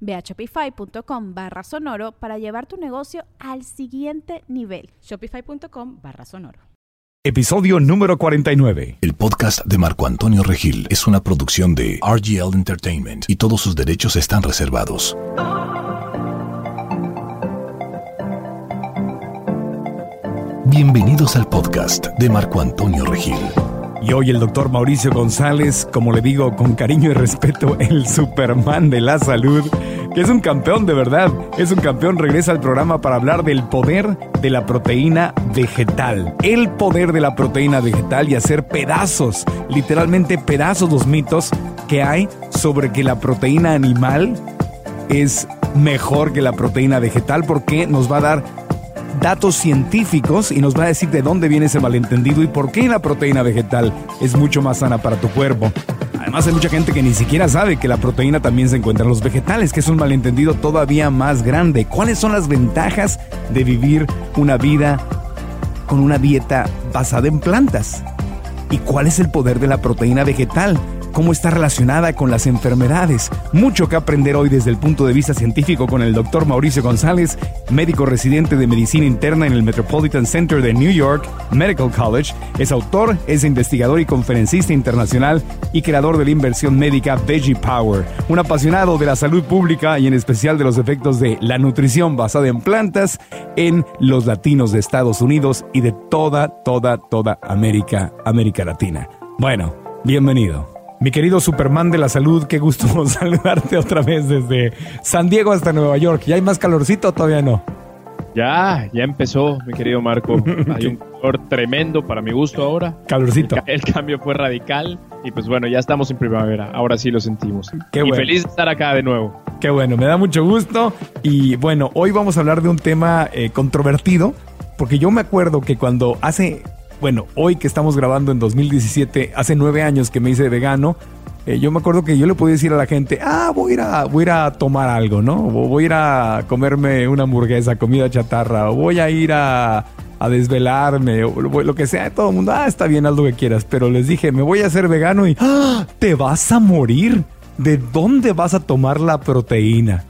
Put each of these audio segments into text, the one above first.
Ve a shopify.com barra sonoro para llevar tu negocio al siguiente nivel. Shopify.com barra sonoro. Episodio número 49. El podcast de Marco Antonio Regil es una producción de RGL Entertainment y todos sus derechos están reservados. Bienvenidos al podcast de Marco Antonio Regil. Y hoy el doctor Mauricio González, como le digo con cariño y respeto, el Superman de la salud, que es un campeón de verdad, es un campeón, regresa al programa para hablar del poder de la proteína vegetal. El poder de la proteína vegetal y hacer pedazos, literalmente pedazos los mitos que hay sobre que la proteína animal es mejor que la proteína vegetal porque nos va a dar datos científicos y nos va a decir de dónde viene ese malentendido y por qué la proteína vegetal es mucho más sana para tu cuerpo. Además hay mucha gente que ni siquiera sabe que la proteína también se encuentra en los vegetales, que es un malentendido todavía más grande. ¿Cuáles son las ventajas de vivir una vida con una dieta basada en plantas? ¿Y cuál es el poder de la proteína vegetal? Cómo está relacionada con las enfermedades. Mucho que aprender hoy desde el punto de vista científico con el doctor Mauricio González, médico residente de medicina interna en el Metropolitan Center de New York Medical College. Es autor, es investigador y conferencista internacional y creador de la inversión médica Veggie Power. Un apasionado de la salud pública y en especial de los efectos de la nutrición basada en plantas en los latinos de Estados Unidos y de toda, toda, toda América, América Latina. Bueno, bienvenido. Mi querido Superman de la salud, qué gusto saludarte otra vez desde San Diego hasta Nueva York. ¿Ya hay más calorcito o todavía no? Ya, ya empezó, mi querido Marco. Hay un calor tremendo para mi gusto ahora. Calorcito. El, cambio fue radical y pues bueno, ya estamos en primavera. Ahora sí lo sentimos. Qué y feliz de estar acá de nuevo. Qué bueno, me da mucho gusto. Y bueno, hoy vamos a hablar de un tema eh, controvertido, porque yo me acuerdo que cuando hace bueno, hoy que estamos grabando en 2017, hace nueve años que me hice vegano, eh, yo me acuerdo que yo le podía decir a la gente, ah, voy a ir a, voy a, tomar algo, ¿no? O voy a ir a comerme una hamburguesa, comida chatarra, o voy a ir a, a desvelarme, o lo que sea, todo el mundo, ah, está bien, haz lo que quieras, pero les dije, me voy a hacer vegano y, ah, te vas a morir. ¿De dónde vas a tomar la proteína?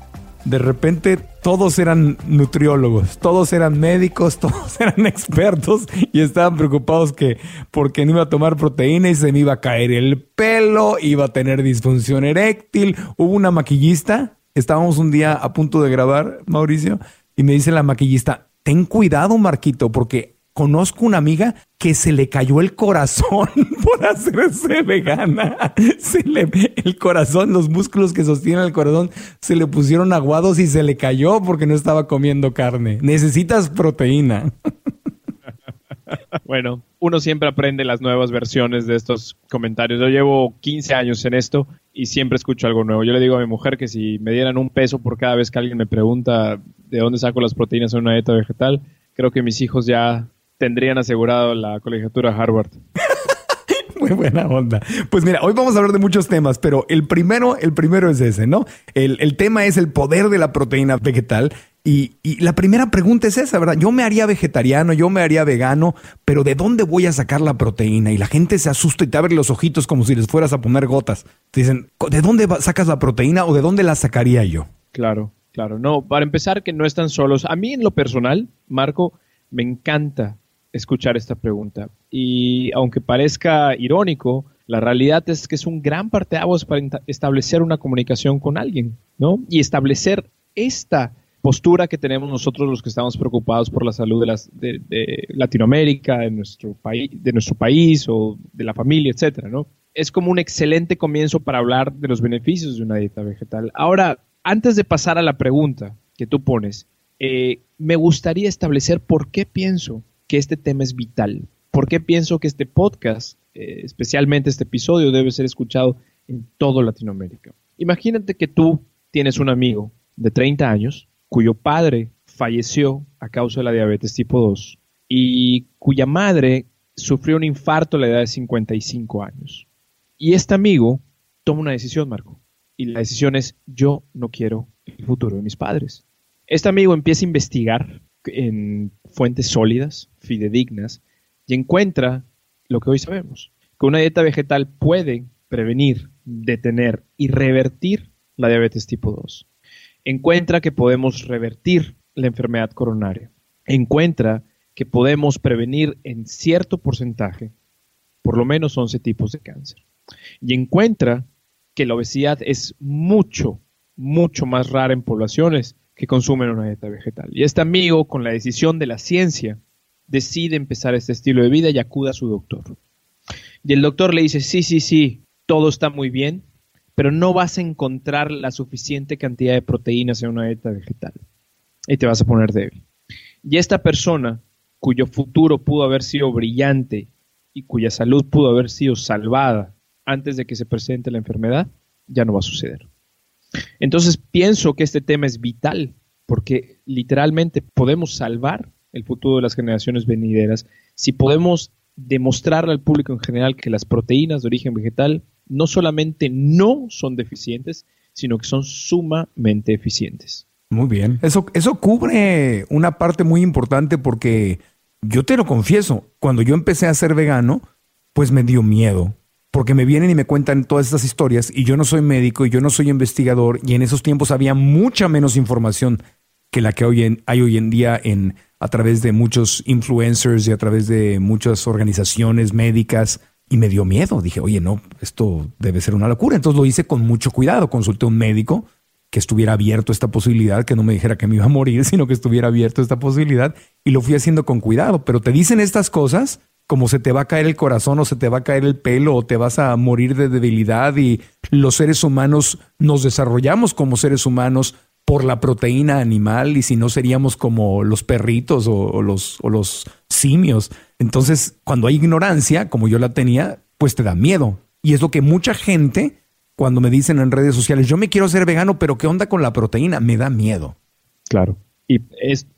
De repente todos eran nutriólogos, todos eran médicos, todos eran expertos y estaban preocupados que porque no iba a tomar proteína y se me iba a caer el pelo, iba a tener disfunción eréctil. Hubo una maquillista, estábamos un día a punto de grabar, Mauricio, y me dice la maquillista, ten cuidado, Marquito, porque conozco una amiga que se le cayó el corazón por hacerse vegana. Se le, el corazón, los músculos que sostienen el corazón se le pusieron aguados y se le cayó porque no estaba comiendo carne. Necesitas proteína. Bueno, uno siempre aprende las nuevas versiones de estos comentarios. Yo llevo 15 años en esto y siempre escucho algo nuevo. Yo le digo a mi mujer que si me dieran un peso por cada vez que alguien me pregunta de dónde saco las proteínas en una dieta vegetal, creo que mis hijos ya tendrían asegurado la colegiatura Harvard. Muy buena onda. Pues mira, hoy vamos a hablar de muchos temas, pero el primero, el primero es ese, ¿no? El, tema es el poder de la proteína vegetal. Y, y, la primera pregunta es esa, ¿verdad? Yo me haría vegetariano, yo me haría vegano, pero ¿de dónde voy a sacar la proteína? Y la gente se asusta y te abre los ojitos como si les fueras a poner gotas. Te dicen, ¿de dónde sacas la proteína o de dónde la sacaría yo? Claro, claro. No, para empezar, que no están solos. A mí en lo personal, Marco, me encanta escuchar esta pregunta. Y aunque parezca irónico, la realidad es que es un gran parte parteaguas para establecer una comunicación con alguien, ¿no? Y establecer esta postura que tenemos nosotros los que estamos preocupados por la salud de, las, de, Latinoamérica, de nuestro, país, de nuestro país o de la familia, etcétera, ¿no? Es como un excelente comienzo para hablar de los beneficios de una dieta vegetal. Ahora, antes de pasar a la pregunta que tú pones, eh, me gustaría establecer por qué pienso que este tema es vital, por qué pienso que este podcast, eh, especialmente este episodio, debe ser escuchado en todo Latinoamérica. Imagínate que tú tienes un amigo de 30 años cuyo padre falleció a causa de la diabetes tipo 2 y cuya madre sufrió un infarto a la edad de 55 años. Y este amigo toma una decisión, Marco. Y la decisión es, yo no quiero el futuro de mis padres. Este amigo empieza a investigar en fuentes sólidas, fidedignas, y encuentra lo que hoy sabemos, que una dieta vegetal puede prevenir, detener y revertir la diabetes tipo 2 encuentra que podemos revertir la enfermedad coronaria, encuentra que podemos prevenir en cierto porcentaje por lo menos 11 tipos de cáncer. Y encuentra que la obesidad es mucho, mucho más rara en poblaciones que consumen una dieta vegetal. Y este amigo, con la decisión de la ciencia, decide empezar este estilo de vida y acude a su doctor. Y el doctor le dice, sí, sí, sí, todo está muy bien, pero no vas a encontrar la suficiente cantidad de proteínas en una dieta vegetal. Y te vas a poner débil. Y esta persona, cuyo futuro pudo haber sido brillante y cuya salud pudo haber sido salvada antes de que se presente la enfermedad, ya no va a suceder. Entonces pienso que este tema es vital porque literalmente podemos salvar el futuro de las generaciones venideras si podemos demostrarle al público en general que las proteínas de origen vegetal no solamente no son deficientes, sino que son sumamente eficientes. Muy bien. Eso, eso cubre una parte muy importante porque yo te lo confieso, cuando yo empecé a ser vegano, pues me dio miedo. Porque me vienen y me cuentan todas estas historias y yo no soy médico y yo no soy investigador y en esos tiempos había mucha menos información que la que hoy hay hoy en día en, a través de muchos influencers y a través de muchas organizaciones médicas y me dio miedo. Dije, oye, no, esto debe ser una locura. Entonces lo hice con mucho cuidado. Consulté a un médico que estuviera abierto a esta posibilidad, que no me dijera que me iba a morir, sino que estuviera abierto a esta posibilidad. Y lo fui haciendo con cuidado. Pero te dicen estas cosas como se te va a caer el corazón o se te va a caer el pelo o te vas a morir de debilidad y los seres humanos nos desarrollamos como seres humanos por la proteína animal y si no seríamos como los perritos o, los, o los simios. Entonces, cuando hay ignorancia, como yo la tenía, pues te da miedo. Y es lo que mucha gente, cuando me dicen en redes sociales, yo me quiero ser vegano, pero ¿qué onda con la proteína? Me da miedo. Claro. Y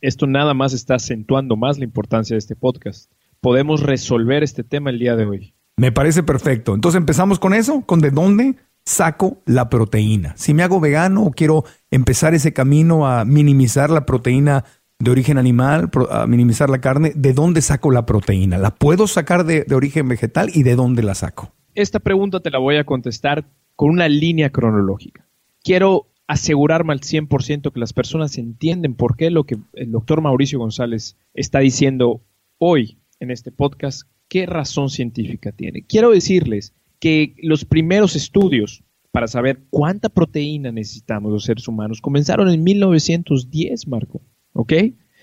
esto nada más está acentuando más la importancia de este podcast. Podemos resolver este tema el día de hoy. Me parece perfecto. Entonces empezamos con eso, con de dónde saco la proteína. Si me hago vegano o quiero empezar ese camino a minimizar la proteína de origen animal, a minimizar la carne, ¿de dónde saco la proteína? ¿La puedo sacar de, origen vegetal y de dónde la saco? Esta pregunta te la voy a contestar con una línea cronológica. Quiero asegurarme al 100% que las personas entienden por qué lo que el doctor Mauricio González está diciendo hoy en este podcast, qué razón científica tiene. Quiero decirles que los primeros estudios para saber cuánta proteína necesitamos los seres humanos comenzaron en 1910, Marco. ¿Ok?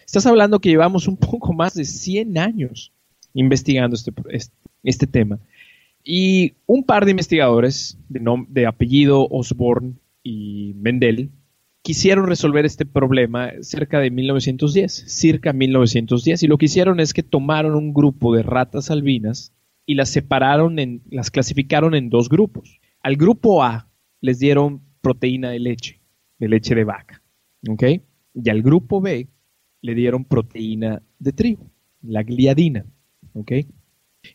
Estás hablando que llevamos un poco más de 100 años investigando este, este, tema. Y un par de investigadores de, de apellido Osborne y Mendel quisieron resolver este problema cerca de 1910, circa 1910, y lo que hicieron es que tomaron un grupo de ratas albinas y las separaron, en, las clasificaron en dos grupos. Al grupo A les dieron proteína de leche, de leche de vaca, ¿ok? Y al grupo B le dieron proteína de trigo, la gliadina, ¿ok?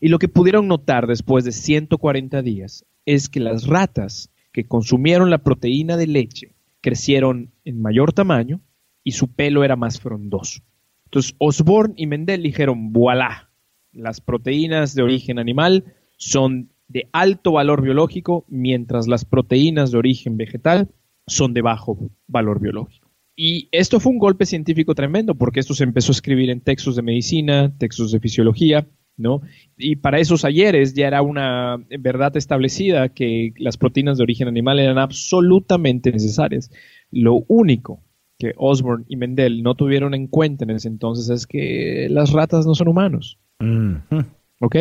Y lo que pudieron notar después de 140 días es que las ratas que consumieron la proteína de leche crecieron en mayor tamaño y su pelo era más frondoso. Entonces Osborne y Mendel dijeron, voilà, las proteínas de origen animal son de alto valor biológico, mientras las proteínas de origen vegetal son de bajo valor biológico. Y esto fue un golpe científico tremendo, porque esto se empezó a escribir en textos de medicina, textos de fisiología, ¿no? Y para esos ayeres ya era una verdad establecida que las proteínas de origen animal eran absolutamente necesarias. Lo único que Osborne y Mendel no tuvieron en cuenta en ese entonces es que las ratas no son humanos. Ujú. ¿Ok?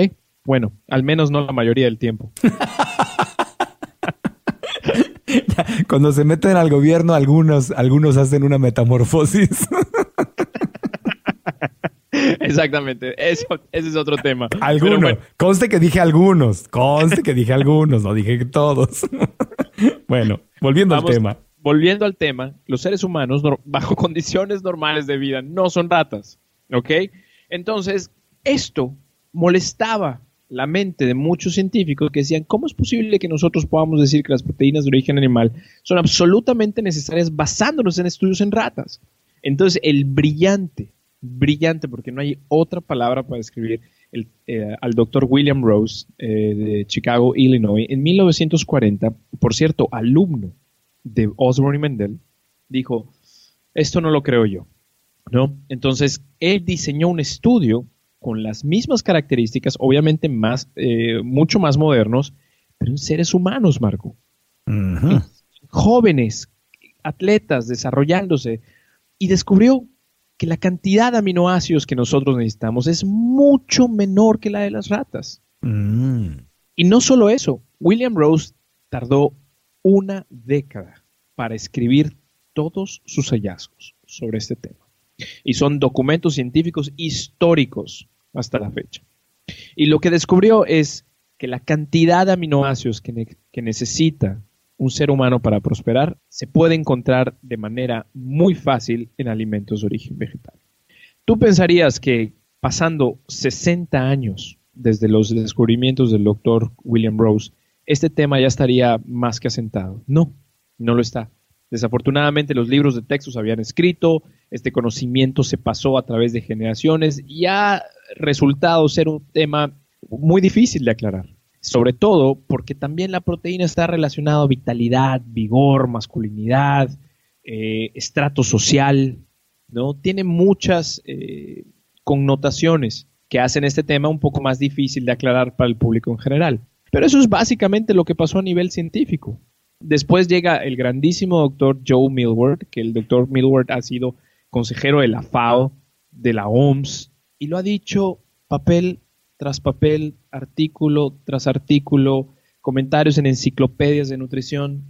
Bueno, al menos no la mayoría del tiempo. Cuando se meten al gobierno, algunos, algunos hacen una metamorfosis. Exactamente, eso, ese es otro tema. Algunos. bueno, Conste que dije algunos. Conste que dije algunos, no dije que todos. bueno, volviendo Vamos- al tema. volviendo al tema, los seres humanos bajo condiciones normales de vida no son ratas, ¿ok? Entonces, esto molestaba la mente de muchos científicos que decían, ¿cómo es posible que nosotros podamos decir que las proteínas de origen animal son absolutamente necesarias basándonos en estudios en ratas? Entonces, el brillante, brillante, porque no hay otra palabra para describir el- eh, al doctor William Rose eh, de Chicago, Illinois, en 1940, por cierto, alumno de Osborne y Mendel, dijo, esto no lo creo yo, ¿no? Entonces, él diseñó un estudio con las mismas características, obviamente más, eh, mucho más modernos, pero en seres humanos, Marco. Jóvenes, atletas, desarrollándose, y descubrió que la cantidad de aminoácidos que nosotros necesitamos es mucho menor que la de las ratas. Mm. Y no solo eso, William Rose tardó una década para escribir todos sus hallazgos sobre este tema. Y son documentos científicos históricos hasta la fecha. Y lo que descubrió es que la cantidad de aminoácidos que, ne- que necesita un ser humano para prosperar se puede encontrar de manera muy fácil en alimentos de origen vegetal. Tú pensarías que pasando 60 años desde los descubrimientos del doctor William Rose, este tema ya estaría más que asentado. No, no lo está. Desafortunadamente los libros de texto se habían escrito, este conocimiento se pasó a través de generaciones y ha resultado ser un tema muy difícil de aclarar. Sobre todo porque también la proteína está relacionada a vitalidad, vigor, masculinidad, eh, estrato social, ¿no? Tiene muchas eh, connotaciones que hacen este tema un poco más difícil de aclarar para el público en general. Pero eso es básicamente lo que pasó a nivel científico. Después llega el grandísimo doctor Joe Millward, que el doctor Millward ha sido consejero de la FAO, de la OMS, y lo ha dicho papel tras papel, artículo tras artículo, comentarios en enciclopedias de nutrición.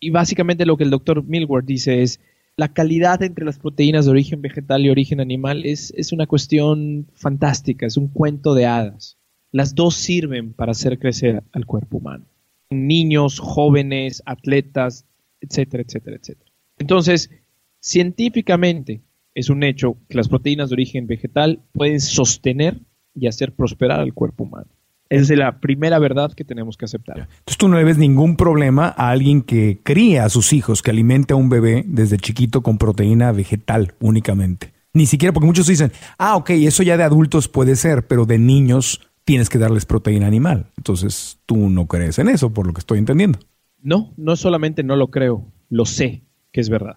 Y básicamente lo que el doctor Millward dice es, la calidad entre las proteínas de origen vegetal y origen animal es, es una cuestión fantástica, es un cuento de hadas. Las dos sirven para hacer crecer al cuerpo humano. Niños, jóvenes, atletas, etcétera, etcétera, etcétera. Entonces, científicamente es un hecho que las proteínas de origen vegetal pueden sostener y hacer prosperar al cuerpo humano. Esa es la primera verdad que tenemos que aceptar. Entonces tú no le ves ningún problema a alguien que cría a sus hijos, que alimente a un bebé desde chiquito con proteína vegetal únicamente. Ni siquiera, porque muchos dicen, ah, ok, eso ya de adultos puede ser, pero de niños tienes que darles proteína animal. Entonces tú no crees en eso, por lo que estoy entendiendo. No, no solamente no lo creo, lo sé que es verdad.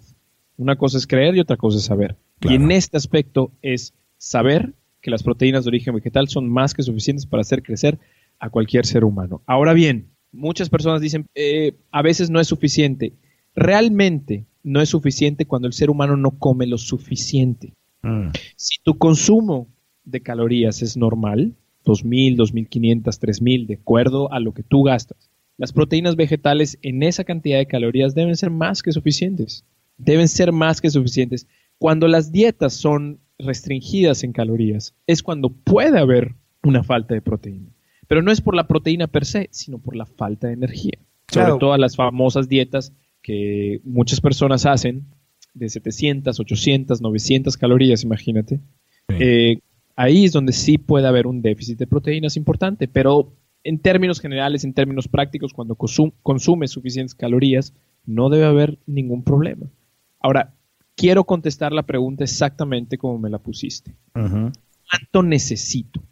Una cosa es creer y otra cosa es saber. Claro. Y en este aspecto es saber que las proteínas de origen vegetal son más que suficientes para hacer crecer a cualquier ser humano. Ahora bien, muchas personas dicen, eh, a veces no es suficiente. Realmente no es suficiente cuando el ser humano no come lo suficiente. Si tu consumo de calorías es normal, 2.000, 2.500, 3.000, de acuerdo a lo que tú gastas, las proteínas vegetales en esa cantidad de calorías deben ser más que suficientes. Deben ser más que suficientes. Cuando las dietas son restringidas en calorías, es cuando puede haber una falta de proteína. Pero no es por la proteína per se, sino por la falta de energía. Claro. Sobre todo las famosas dietas que muchas personas hacen de 700, 800, 900 calorías, imagínate. Sí. Eh, ahí es donde sí puede haber un déficit de proteínas importante, pero en términos generales, en términos prácticos, cuando consum- consumes suficientes calorías, no debe haber ningún problema. Ahora, quiero contestar la pregunta exactamente como me la pusiste. ¿Cuánto necesito?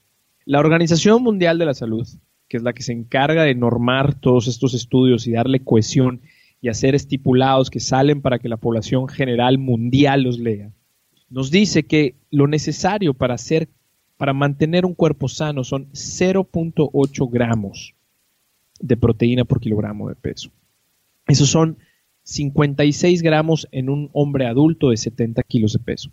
La Organización Mundial de la Salud, que es la que se encarga de normar todos estos estudios y darle cohesión y hacer estipulados que salen para que la población general mundial los lea, nos dice que lo necesario para hacer, para mantener un cuerpo sano son 0.8 gramos de proteína por kilogramo de peso. Esos son 56 gramos en un hombre adulto de 70 kilos de peso.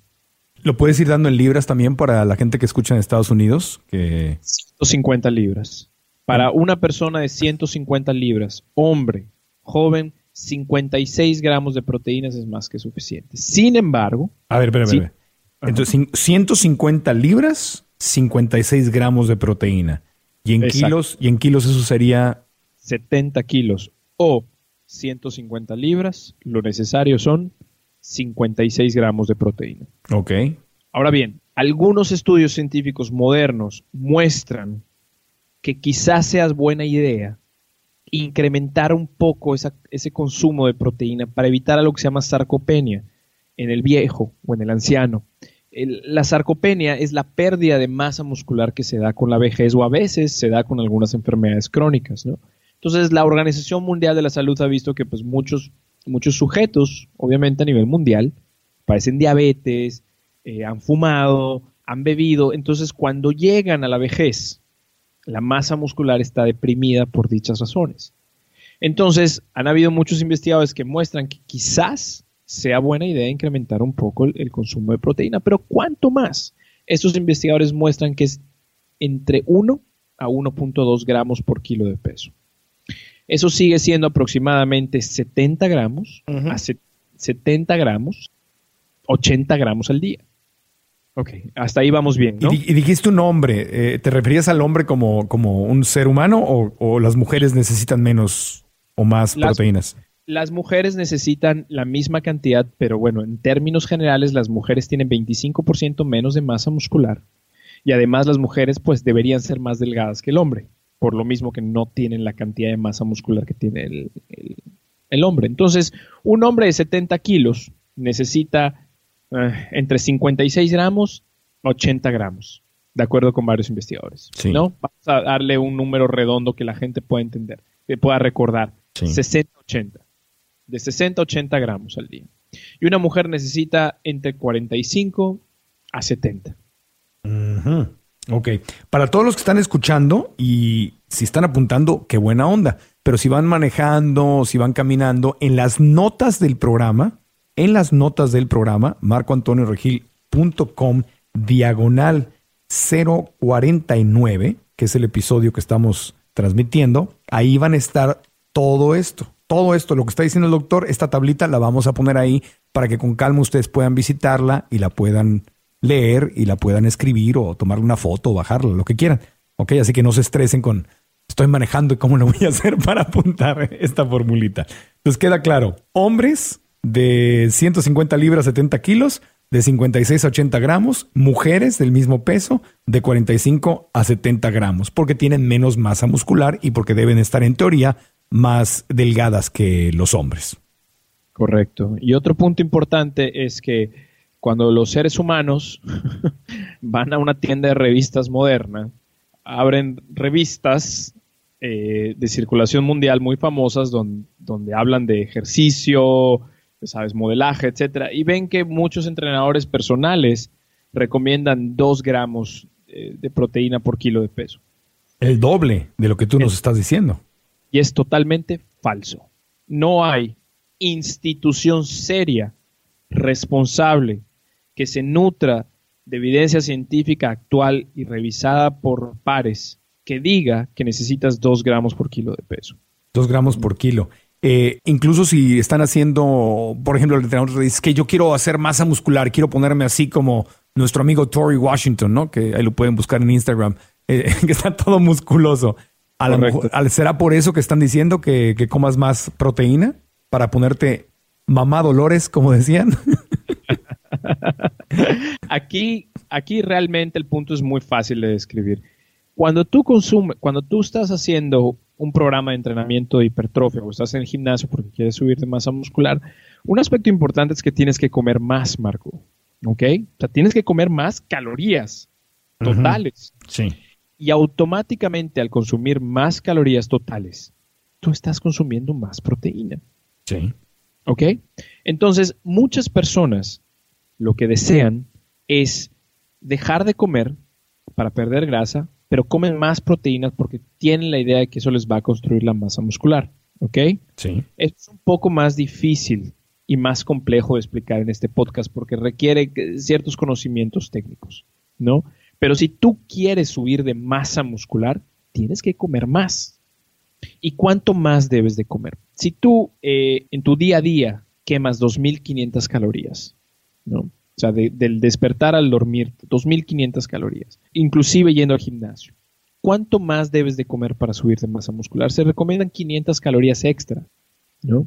¿Lo puedes ir dando en libras también para la gente que escucha en Estados Unidos? Que... 150 libras. Para una persona de 150 libras, hombre, joven, 56 gramos de proteínas es más que suficiente. Sin embargo... A ver, espera, espera. Entonces, 150 libras, 56 gramos de proteína. Y en kilos, y en kilos eso sería 70 kilos o 150 libras, lo necesario son 56 gramos de proteína. Ok. Ahora bien, algunos estudios científicos modernos muestran que quizás sea buena idea incrementar un poco ese consumo de proteína para evitar lo que se llama sarcopenia en el viejo o en el anciano. la sarcopenia es la pérdida de masa muscular que se da con la vejez o a veces se da con algunas enfermedades crónicas. ¿no? Entonces, la Organización Mundial de la Salud ha visto que pues, muchos, muchos sujetos, obviamente a nivel mundial, padecen diabetes, eh, han fumado, han bebido. Entonces, cuando llegan a la vejez, la masa muscular está deprimida por dichas razones. Entonces, han habido muchos investigadores que muestran que quizás sea buena idea incrementar un poco el, consumo de proteína, pero ¿cuánto más? Estos investigadores muestran que es entre 1 a 1.2 gramos por kilo de peso. Eso sigue siendo aproximadamente 70 gramos a 70 gramos, 80 gramos al día. Ok, hasta ahí vamos bien. ¿no? Y, dijiste un hombre, eh, ¿te referías al hombre como, como un ser humano o, las mujeres necesitan menos o más proteínas? Las mujeres necesitan la misma cantidad, pero bueno, en términos generales las mujeres tienen 25% menos de masa muscular y además las mujeres pues deberían ser más delgadas que el hombre, por lo mismo que no tienen la cantidad de masa muscular que tiene el, el hombre. Entonces, un hombre de 70 kilos necesita eh, entre 56 gramos 80 gramos, de acuerdo con varios investigadores. ¿no? Vamos a darle un número redondo que la gente pueda entender, que pueda recordar. 60-80. De 60 a 80 gramos al día. Y una mujer necesita entre 45 a 70. Ok. Para todos los que están escuchando y si están apuntando, qué buena onda. Pero si van manejando, si van caminando, en las notas del programa en las notas del programa, marcoantonioregil.com, diagonal 049, que es el episodio que estamos transmitiendo, ahí van a estar todo esto. Todo esto, lo que está diciendo el doctor, esta tablita la vamos a poner ahí para que con calma ustedes puedan visitarla y la puedan leer y la puedan escribir o tomar una foto o bajarla, lo que quieran. Ok, así que no se estresen con estoy manejando y cómo lo voy a hacer para apuntar esta formulita. Entonces queda claro, hombres de 150 libras, 70 kilos, de 56 a 80 gramos, mujeres del mismo peso, de 45 a 70 gramos, porque tienen menos masa muscular y porque deben estar en teoría más delgadas que los hombres. Correcto. Y otro punto importante es que cuando los seres humanos van a una tienda de revistas moderna, abren revistas eh, de circulación mundial muy famosas donde, donde hablan de ejercicio, sabes, modelaje, etcétera, y ven que muchos entrenadores personales recomiendan 2 gramos eh, de proteína por kilo de peso. El doble de lo que tú nos estás diciendo. Y es totalmente falso. No hay institución seria, responsable, que se nutra de evidencia científica actual y revisada por pares que diga que necesitas 2 gramos por kilo de peso. 2 gramos por kilo. Eh, incluso si están haciendo, por ejemplo, el entrenador dice que yo quiero hacer masa muscular, quiero ponerme así como nuestro amigo Tori Washington, ¿no? Que ahí lo pueden buscar en Instagram, eh, que está todo musculoso. ¿Será por eso que están diciendo que, que comas más proteína? Para ponerte mamá Dolores, como decían. aquí, aquí realmente el punto es muy fácil de describir. Cuando tú consumes, cuando tú estás haciendo un programa de entrenamiento de hipertrofia o estás en el gimnasio porque quieres subir de masa muscular, un aspecto importante es que tienes que comer más, Marco. ¿Ok? O sea, tienes que comer más calorías totales. Sí. Y automáticamente al consumir más calorías totales, tú estás consumiendo más proteína. Sí. ¿Ok? Entonces, muchas personas lo que desean es dejar de comer para perder grasa pero comen más proteínas porque tienen la idea de que eso les va a construir la masa muscular. ¿Ok? Sí. Es un poco más difícil y más complejo de explicar en este podcast porque requiere ciertos conocimientos técnicos, ¿no? Pero si tú quieres subir de masa muscular, tienes que comer más. ¿Y cuánto más debes de comer? Si tú eh, en tu día a día quemas 2.500 calorías, ¿no? O sea, del despertar al dormir, 2.500 calorías, inclusive yendo al gimnasio. ¿Cuánto más debes de comer para subir de masa muscular? Se recomiendan 500 calorías extra, ¿no?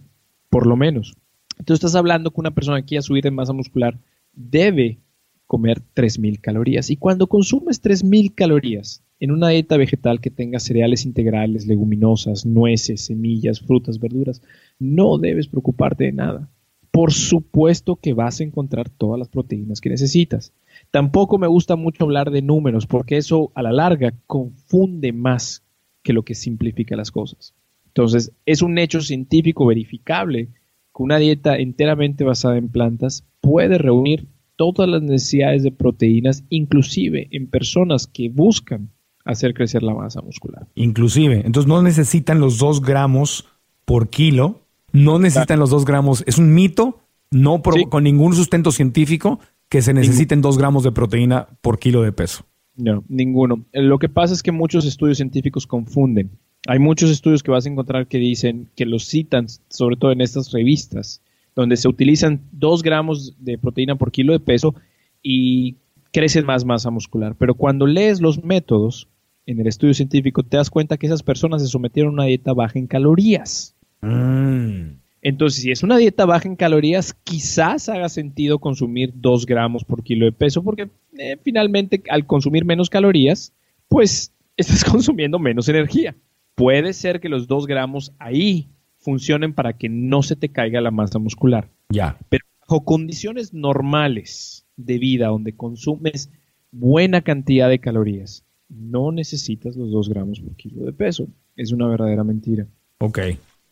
Por lo menos. Entonces estás hablando que una persona que quiera subir de masa muscular debe comer 3.000 calorías. Y cuando consumes 3.000 calorías en una dieta vegetal que tenga cereales integrales, leguminosas, nueces, semillas, frutas, verduras, no debes preocuparte de nada. Por supuesto que vas a encontrar todas las proteínas que necesitas. Tampoco me gusta mucho hablar de números porque eso a la larga confunde más que lo que simplifica las cosas. Entonces, es un hecho científico verificable que una dieta enteramente basada en plantas puede reunir todas las necesidades de proteínas, inclusive en personas que buscan hacer crecer la masa muscular. Inclusive, entonces no necesitan los dos gramos por kilo, no necesitan los dos gramos, es un mito, no con ningún sustento científico que se necesiten dos gramos de proteína por kilo de peso. No, ninguno. Lo que pasa es que muchos estudios científicos confunden. Hay muchos estudios que vas a encontrar que dicen, que los citan, sobre todo en estas revistas, donde se utilizan 2 gramos de proteína por kilo de peso y crece más masa muscular. Pero cuando lees los métodos en el estudio científico, te das cuenta que esas personas se sometieron a una dieta baja en calorías. Mm. Entonces, si es una dieta baja en calorías, quizás haga sentido consumir 2 gramos por kilo de peso, porque eh, finalmente al consumir menos calorías, pues estás consumiendo menos energía. Puede ser que los 2 gramos ahí funcionen para que no se te caiga la masa muscular. Ya. Pero bajo condiciones normales de vida, donde consumes buena cantidad de calorías, no necesitas los 2 gramos por kilo de peso. Es una verdadera mentira. Ok,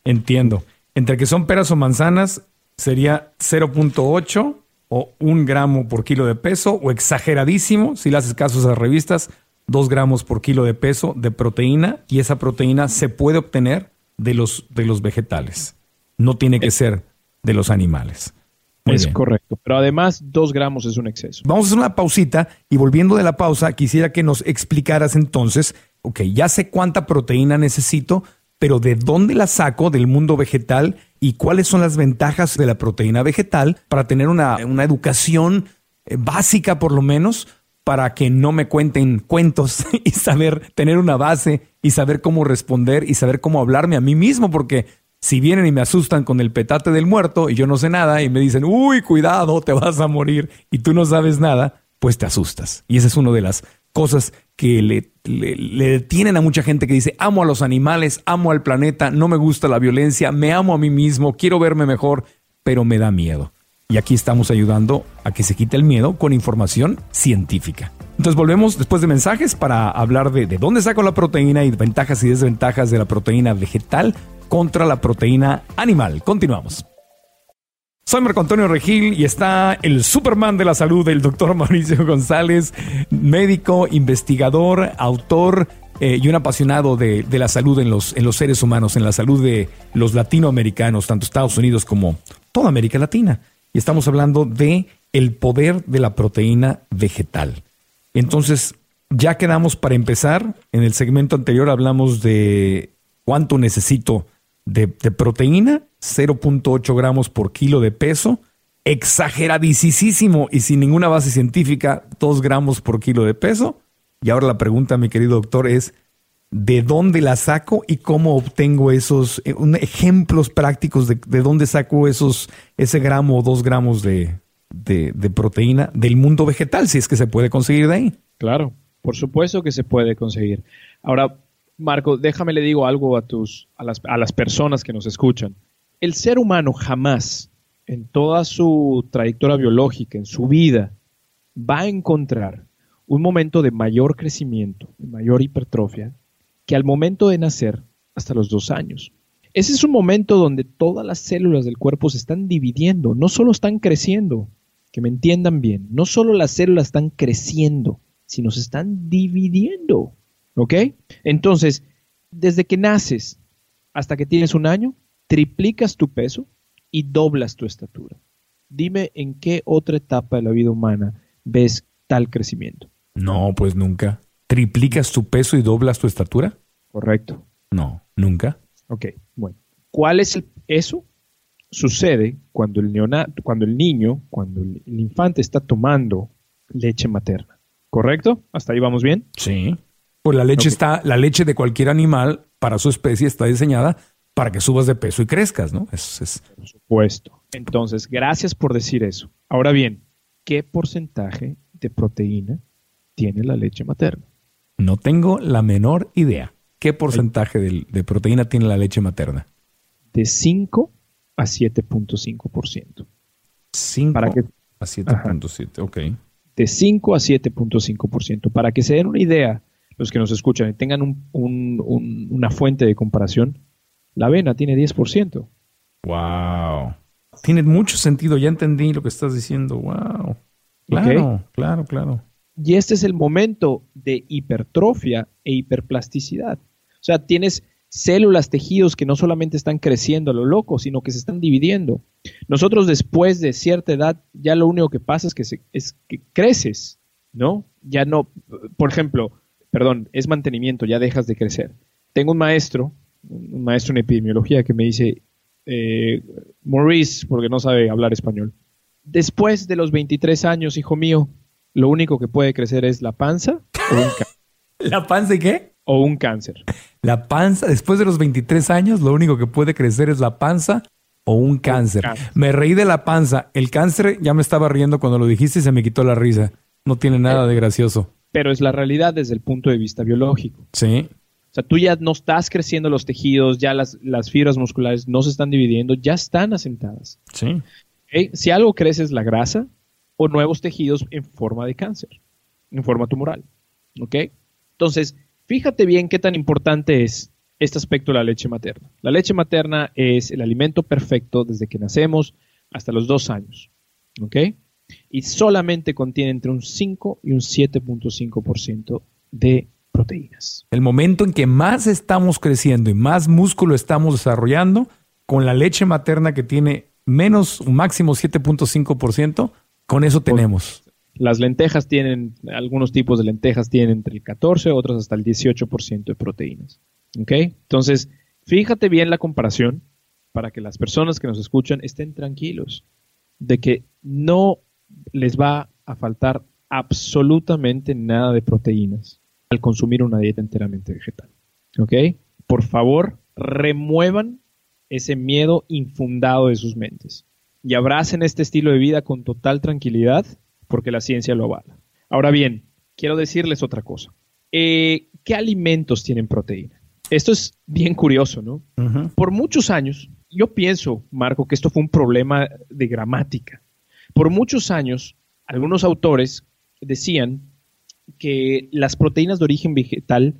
entiendo. Entre que son peras o manzanas, sería 0.8 o 1 gramo por kilo de peso, o exageradísimo, si le haces caso a esas revistas, 2 gramos por kilo de peso de proteína, y esa proteína se puede obtener de los, de los vegetales. No tiene que ser de los animales. es correcto, pero además dos gramos es un exceso. Vamos a hacer una pausita y volviendo de la pausa, quisiera que nos explicaras entonces, ok, ya sé cuánta proteína necesito, pero ¿de dónde la saco del mundo vegetal y cuáles son las ventajas de la proteína vegetal para tener una, una educación eh, básica por lo menos para que no me cuenten cuentos y saber tener una base y saber cómo responder y saber cómo hablarme a mí mismo, porque si vienen y me asustan con el petate del muerto y yo no sé nada y me dicen, uy, cuidado, te vas a morir y tú no sabes nada, pues te asustas. Y esa es una de las cosas que le, le, detienen a mucha gente que dice, amo a los animales, amo al planeta, no me gusta la violencia, me amo a mí mismo, quiero verme mejor, pero me da miedo. Y aquí estamos ayudando a que se quite el miedo con información científica. Entonces volvemos después de mensajes para hablar de, de dónde saco la proteína y ventajas y desventajas de la proteína vegetal contra la proteína animal. Continuamos. Soy Marco Antonio Regil y está el Superman de la salud, el doctor Mauricio González, médico, investigador, autor eh, y un apasionado de, de, la salud en los, en los seres humanos, en la salud de los latinoamericanos, tanto Estados Unidos como toda América Latina y estamos hablando de el poder de la proteína vegetal. Entonces, ya quedamos para empezar. En el segmento anterior hablamos de cuánto necesito de, proteína, 0.8 gramos por kilo de peso, exageradísimo y sin ninguna base científica, 2 gramos por kilo de peso. Y ahora la pregunta, mi querido doctor, es, de dónde la saco y cómo obtengo esos eh, ejemplos prácticos de, dónde saco esos, ese gramo o dos gramos de, de, proteína del mundo vegetal, si es que se puede conseguir de ahí. Claro, por supuesto que se puede conseguir. Ahora, Marco, déjame le digo algo a, tus, a, las, a las personas que nos escuchan. El ser humano jamás, en toda su trayectoria biológica, en su vida, va a encontrar un momento de mayor crecimiento, de mayor hipertrofia, que al momento de nacer, hasta los dos años. Ese es un momento donde todas las células del cuerpo se están dividiendo, no solo están creciendo, que me entiendan bien, no solo las células están creciendo, sino se están dividiendo. ¿Ok? Entonces, desde que naces hasta que tienes un año, triplicas tu peso y doblas tu estatura. Dime en qué otra etapa de la vida humana ves tal crecimiento. No, pues nunca. ¿Triplicas tu peso y doblas tu estatura? Correcto. No, nunca. Ok, bueno. ¿Cuál es el, eso? Sucede cuando el, neonato, cuando el niño, cuando el, el infante está tomando leche materna. ¿Correcto? ¿Hasta ahí vamos bien? Sí. Pues la leche está, la leche de cualquier animal para su especie está diseñada para que subas de peso y crezcas, ¿no? Es, es- Por supuesto. Entonces, gracias por decir eso. Ahora bien, ¿qué porcentaje de proteína tiene la leche materna? no tengo la menor idea. ¿Qué porcentaje de, de proteína tiene la leche materna? De 5 a 7.5%. 5 Para que- a 7.7, ok. De 5 a 7.5%. Para que se den una idea, los que nos escuchan y tengan un- un- un- una fuente de comparación, la avena tiene 10%. Wow. Tiene mucho sentido, ya entendí lo que estás diciendo. Wow. Claro, claro, claro. Y este es el momento de hipertrofia e hiperplasticidad. O sea, tienes células, tejidos que no solamente están creciendo a lo loco, sino que se están dividiendo. Nosotros después de cierta edad, ya lo único que pasa es que, se- es que creces, ¿no? Ya no, por ejemplo, perdón, es mantenimiento, ya dejas de crecer. Tengo un maestro, un maestro en epidemiología que me dice, eh, Maurice, porque no sabe hablar español, después de los 23 años, hijo mío, lo único que puede crecer es la panza o un, ca- ¿La panza y qué? o un cáncer. La panza, después de los 23 años, lo único que puede crecer es la panza o un cáncer. cáncer. Me reí de la panza. El cáncer ya me estaba riendo cuando lo dijiste y se me quitó la risa. No tiene nada de gracioso. Pero es la realidad desde el punto de vista biológico. Sí. Sea, tú ya no estás creciendo los tejidos, ya las, las fibras musculares no se están dividiendo, ya están asentadas. Sí. Si algo crece es la grasa o nuevos tejidos en forma de cáncer, en forma tumoral. ¿ok? Entonces, fíjate bien qué tan importante es este aspecto de la leche materna. La leche materna es el alimento perfecto desde que nacemos hasta los dos años. ¿ok? Y solamente contiene entre un 5 y un 7.5% de proteínas. El momento en que más estamos creciendo y más músculo estamos desarrollando, con la leche materna que tiene menos, un máximo 7.5%, con eso tenemos. Las lentejas tienen, algunos tipos de lentejas tienen entre el 14, otros hasta el 18% de proteínas. ¿Ok? Entonces, fíjate bien la comparación para que las personas que nos escuchan estén tranquilos de que no les va a faltar absolutamente nada de proteínas al consumir una dieta enteramente vegetal. ¿Ok? Por favor, remuevan ese miedo infundado de sus mentes y abracen este estilo de vida con total tranquilidad porque la ciencia lo avala. Ahora bien, quiero decirles otra cosa. Eh, ¿Qué alimentos tienen proteína? Esto es bien curioso, ¿no? Por muchos años, yo pienso, Marco, que esto fue un problema de gramática. Por muchos años, algunos autores decían que las proteínas de origen vegetal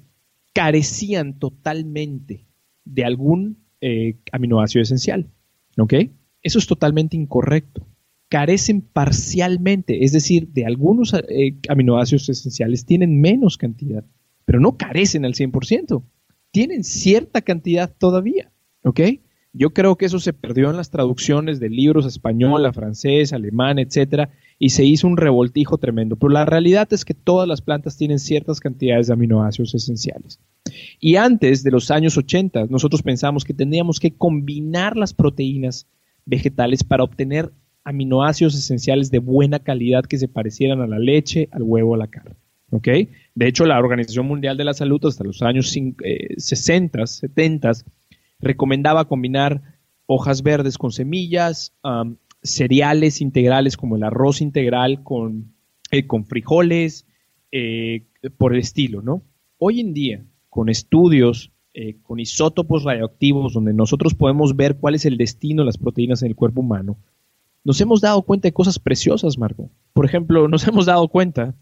carecían totalmente de algún eh, aminoácido esencial. ¿Ok? Eso es totalmente incorrecto. Carecen parcialmente, es decir, de algunos eh, aminoácidos esenciales tienen menos cantidad, pero no carecen al 100%. Tienen cierta cantidad todavía. ¿Ok? Yo creo que eso se perdió en las traducciones de libros a español, a francés, alemán, etcétera, y se hizo un revoltijo tremendo. Pero la realidad es que todas las plantas tienen ciertas cantidades de aminoácidos esenciales. Y antes de los años 80, nosotros pensamos que teníamos que combinar las proteínas vegetales para obtener aminoácidos esenciales de buena calidad que se parecieran a la leche, al huevo, a la carne. De hecho, la Organización Mundial de la Salud hasta los años cin- eh, 60, 70 recomendaba combinar hojas verdes con semillas, cereales integrales como el arroz integral con, eh, con frijoles, eh, por el estilo, ¿no? Hoy en día, con estudios, eh, con isótopos radioactivos, donde nosotros podemos ver cuál es el destino de las proteínas en el cuerpo humano, nos hemos dado cuenta de cosas preciosas, Marco. Por ejemplo, nos hemos dado cuenta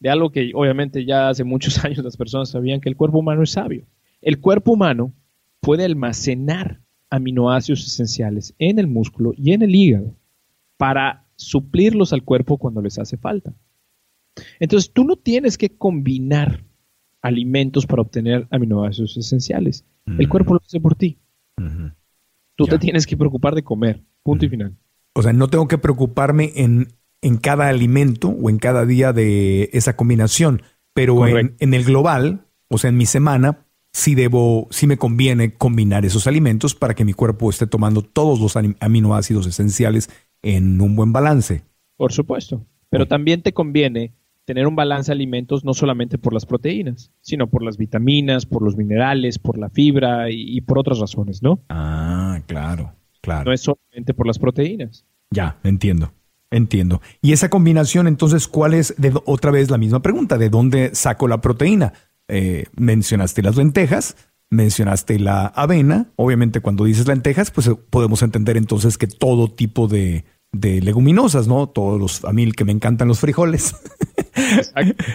de algo que obviamente ya hace muchos años las personas sabían que el cuerpo humano es sabio. El cuerpo humano puede almacenar aminoácidos esenciales en el músculo y en el hígado para suplirlos al cuerpo cuando les hace falta. Entonces, tú no tienes que combinar alimentos para obtener aminoácidos esenciales. El cuerpo lo hace por ti. Tú Ya. te tienes que preocupar de comer, punto y final. O sea, no tengo que preocuparme en, en cada alimento o en cada día de esa combinación, pero en, en el global, o sea, en mi semana, sí debo, sí me conviene combinar esos alimentos para que mi cuerpo esté tomando todos los aminoácidos esenciales en un buen balance. Por supuesto. Pero también te conviene tener un balance de alimentos no solamente por las proteínas, sino por las vitaminas, por los minerales, por la fibra y, y por otras razones, ¿no? Ah, claro, claro. No es solamente por las proteínas. Ya, entiendo. Entiendo. Y esa combinación, entonces, ¿cuál es? De, otra vez la misma pregunta, ¿de dónde saco la proteína? Eh, mencionaste las lentejas, mencionaste la avena. Obviamente, cuando dices lentejas, pues eh, podemos entender entonces que todo tipo de, de leguminosas, ¿no? Todos los, a mí que me encantan los frijoles.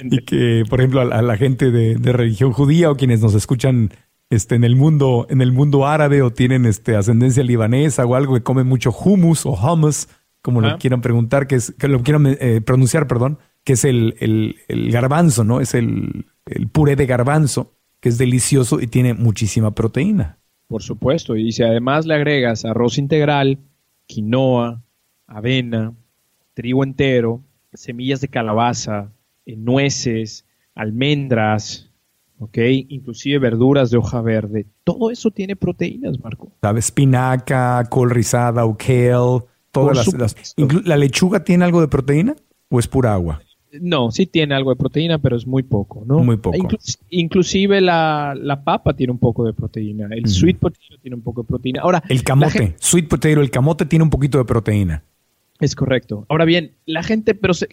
Y que, por ejemplo, a, la- a la gente de, de religión judía o quienes nos escuchan este, en el mundo, en el mundo árabe o tienen este, ascendencia libanesa o algo que comen mucho hummus o hummus, como lo quieran preguntar, que es, que lo quieran eh, pronunciar, perdón, que es el, el, el garbanzo, ¿no? Es el, el puré de garbanzo, que es delicioso y tiene muchísima proteína. Por supuesto. Y si además le agregas arroz integral, quinoa, avena, trigo entero, semillas de calabaza, eh, nueces, almendras, ¿ok? Inclusive verduras de hoja verde. Todo eso tiene proteínas, Marco. ¿Sabes? Espinaca, col rizada o kale, todas las, ¿La lechuga tiene algo de proteína o es pura agua? No, sí tiene algo de proteína, pero es muy poco, ¿no? Muy poco. Inclu- inclusive la, la papa tiene un poco de proteína. El sweet potato tiene un poco de proteína. Ahora, El camote, gente- sweet potato, el camote tiene un poquito de proteína. Es correcto. Ahora bien, la gente, pero se-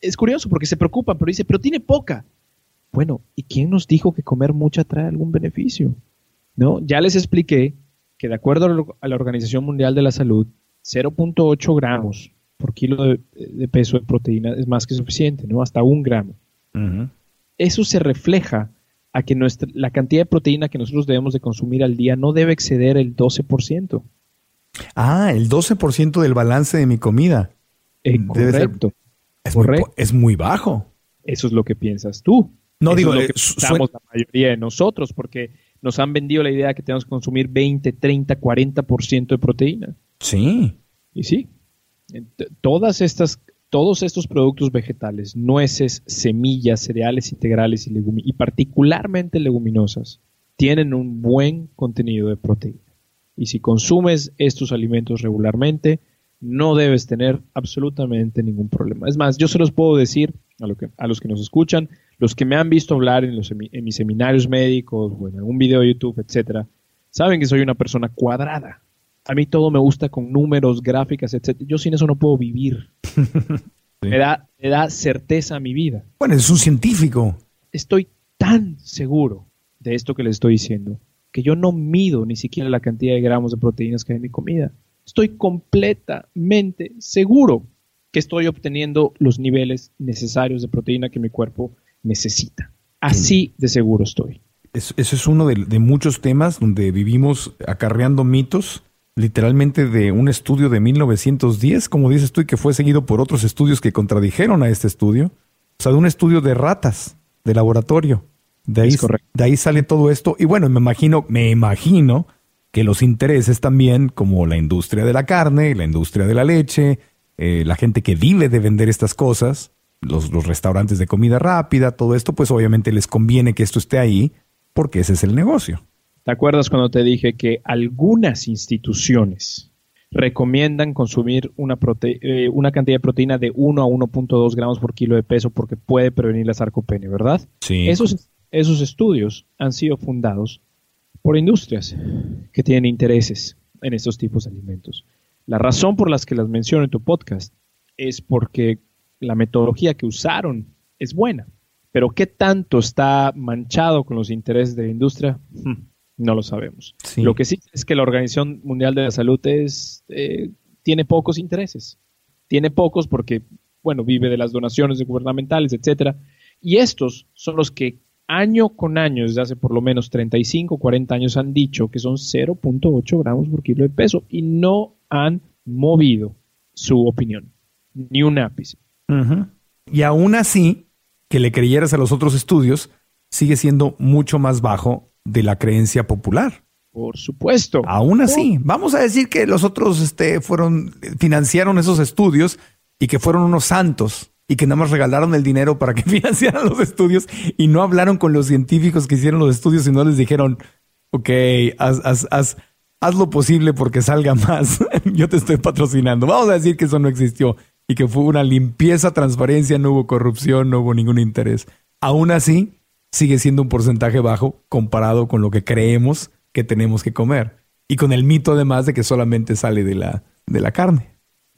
es curioso porque se preocupa, pero dice, pero tiene poca. Bueno, ¿y quién nos dijo que comer mucha trae algún beneficio? ¿No? Ya les expliqué que de acuerdo a la Organización Mundial de la Salud, 0.8 gramos por kilo de, de peso de proteína es más que suficiente, ¿no? Hasta un gramo. Eso se refleja a que nuestra, la cantidad de proteína que nosotros debemos de consumir al día no debe exceder el 12%. Ah, el 12% del balance de mi comida. Eh, correcto. Es muy, Correcto. po- es muy bajo. Eso es lo que piensas tú. No, Eso digo, es lo eh, que pensamos la mayoría de nosotros, porque nos han vendido la idea de que tenemos que consumir 20, 30, 40% de proteína. Sí. Y sí, todas estas, todos estos productos vegetales, nueces, semillas, cereales integrales y, y particularmente leguminosas, tienen un buen contenido de proteína. Y si consumes estos alimentos regularmente, no debes tener absolutamente ningún problema. Es más, yo se los puedo decir a, lo que, a los que nos escuchan, los que me han visto hablar en, los, en mis seminarios médicos o en algún video de YouTube, etcétera, saben que soy una persona cuadrada. A mí todo me gusta con números, gráficas, etcétera. Yo sin eso no puedo vivir. me, da, me da certeza a mi vida. Bueno, es un científico. Estoy tan seguro de esto que les estoy diciendo que yo no mido ni siquiera la cantidad de gramos de proteínas que hay en mi comida. Estoy completamente seguro que estoy obteniendo los niveles necesarios de proteína que mi cuerpo necesita. Así de seguro estoy. Es- Eso es uno de, de muchos temas donde vivimos acarreando mitos, literalmente de un estudio de 1910, como dices tú, y que fue seguido por otros estudios que contradijeron a este estudio. O sea, de un estudio de ratas, de laboratorio. De ahí, de sale todo esto. Y bueno, me imagino, me imagino que los intereses también, como la industria de la carne, la industria de la leche, eh, la gente que vive de vender estas cosas, los, los restaurantes de comida rápida, todo esto, pues obviamente les conviene que esto esté ahí porque ese es el negocio. ¿Te acuerdas cuando te dije que algunas instituciones recomiendan consumir una, prote- eh, una cantidad de proteína de 1 a 1.2 gramos por kilo de peso porque puede prevenir la sarcopenia, ¿verdad? Sí. Esos, esos estudios han sido fundados por industrias que tienen intereses en estos tipos de alimentos. La razón por las que las menciono en tu podcast es porque la metodología que usaron es buena. Pero qué tanto está manchado con los intereses de la industria, Hmm, no lo sabemos. Sí. Lo que sí es que la Organización Mundial de la Salud es, eh, tiene pocos intereses. Tiene pocos porque, bueno, vive de las donaciones gubernamentales, etcétera. Y estos son los que año con año, desde hace por lo menos 35, 40 años, han dicho que son 0.8 gramos por kilo de peso y no han movido su opinión, ni un ápice. Y aún así, que le creyeras a los otros estudios, sigue siendo mucho más bajo de la creencia popular. Por supuesto. Aún así, vamos a decir que los otros este, fueron, financiaron esos estudios y que fueron unos santos y que nada más regalaron el dinero para que financiaran los estudios y no hablaron con los científicos que hicieron los estudios y no les dijeron, ok, haz, haz, haz, haz lo posible porque salga más. Yo te estoy patrocinando. Vamos a decir que eso no existió y que fue una limpieza, transparencia, no hubo corrupción, no hubo ningún interés. Aún así, sigue siendo un porcentaje bajo comparado con lo que creemos que tenemos que comer. Y con el mito además de que solamente sale de la, de la carne.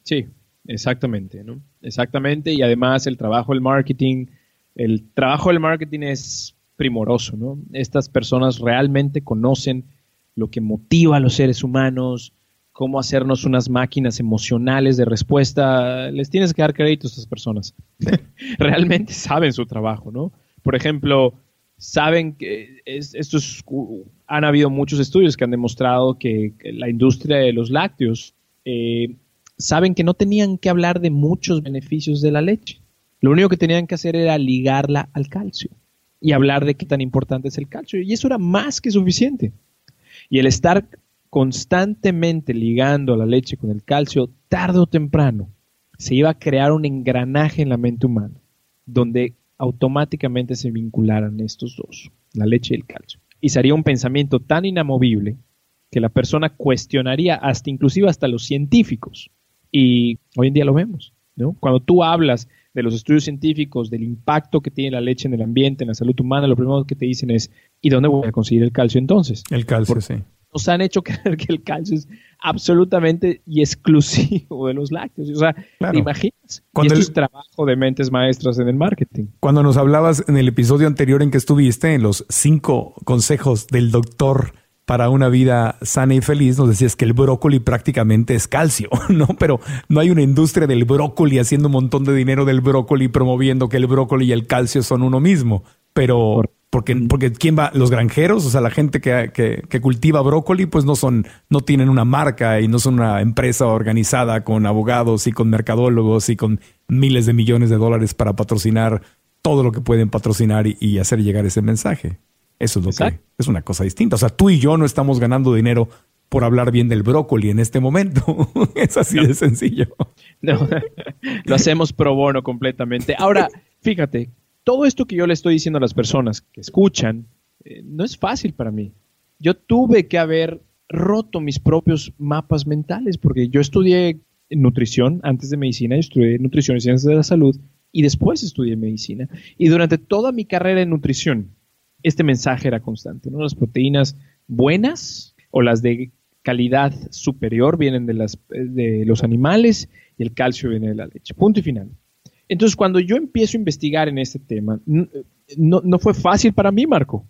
Sí, exactamente, ¿no? Exactamente. Y además el trabajo del marketing, el trabajo del marketing es primoroso, ¿no? Estas personas realmente conocen lo que motiva a los seres humanos, cómo hacernos unas máquinas emocionales de respuesta. Les tienes que dar crédito a estas personas. realmente saben su trabajo, ¿no? Por ejemplo, saben que estos han habido muchos estudios que han demostrado que, la industria de los lácteos eh, saben que no tenían que hablar de muchos beneficios de la leche. Lo único que tenían que hacer era ligarla al calcio y hablar de qué tan importante es el calcio. Y eso era más que suficiente. Y el estar constantemente ligando la leche con el calcio, tarde o temprano, se iba a crear un engranaje en la mente humana, donde automáticamente se vincularan estos dos, la leche y el calcio. Y sería un pensamiento tan inamovible que la persona cuestionaría hasta inclusive hasta los científicos. Y hoy en día lo vemos, ¿no? Cuando tú hablas de los estudios científicos, del impacto que tiene la leche en el ambiente, en la salud humana, lo primero que te dicen es, ¿y dónde voy a conseguir el calcio entonces? El calcio, sí. Nos han hecho creer que el calcio es absolutamente y exclusivo de los lácteos. O sea, ¿te imaginas? Cuando esto es trabajo de mentes maestras en el marketing. Cuando nos hablabas en el episodio anterior en que estuviste, en los cinco consejos del doctor para una vida sana y feliz, nos decías que el brócoli prácticamente es calcio, ¿no? Pero no hay una industria del brócoli haciendo un montón de dinero del brócoli promoviendo que el brócoli y el calcio son uno mismo. Pero porque, porque quién va, los granjeros, o sea, la gente que, que, cultiva brócoli, pues no son, no tienen una marca y no son una empresa organizada con abogados y con mercadólogos y con miles de millones de dólares para patrocinar todo lo que pueden patrocinar y hacer llegar ese mensaje. Eso es lo que es una cosa distinta. O sea, tú y yo no estamos ganando dinero por hablar bien del brócoli en este momento. es así de sencillo. No, lo hacemos pro bono completamente. Ahora, fíjate, todo esto que yo le estoy diciendo a las personas que escuchan, eh, no es fácil para mí. Yo tuve que haber roto mis propios mapas mentales porque yo estudié nutrición antes de medicina, estudié nutrición y ciencias de la salud y después estudié medicina. Y durante toda mi carrera en nutrición, este mensaje era constante, ¿no? Las proteínas buenas o las de calidad superior vienen de, las, de los animales y el calcio viene de la leche. Punto y final. Entonces, cuando yo empiezo a investigar en este tema, no, fue fácil para mí, Marco.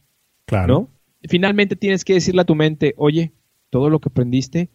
Claro. Finalmente tienes que decirle a tu mente, oye, todo lo que aprendiste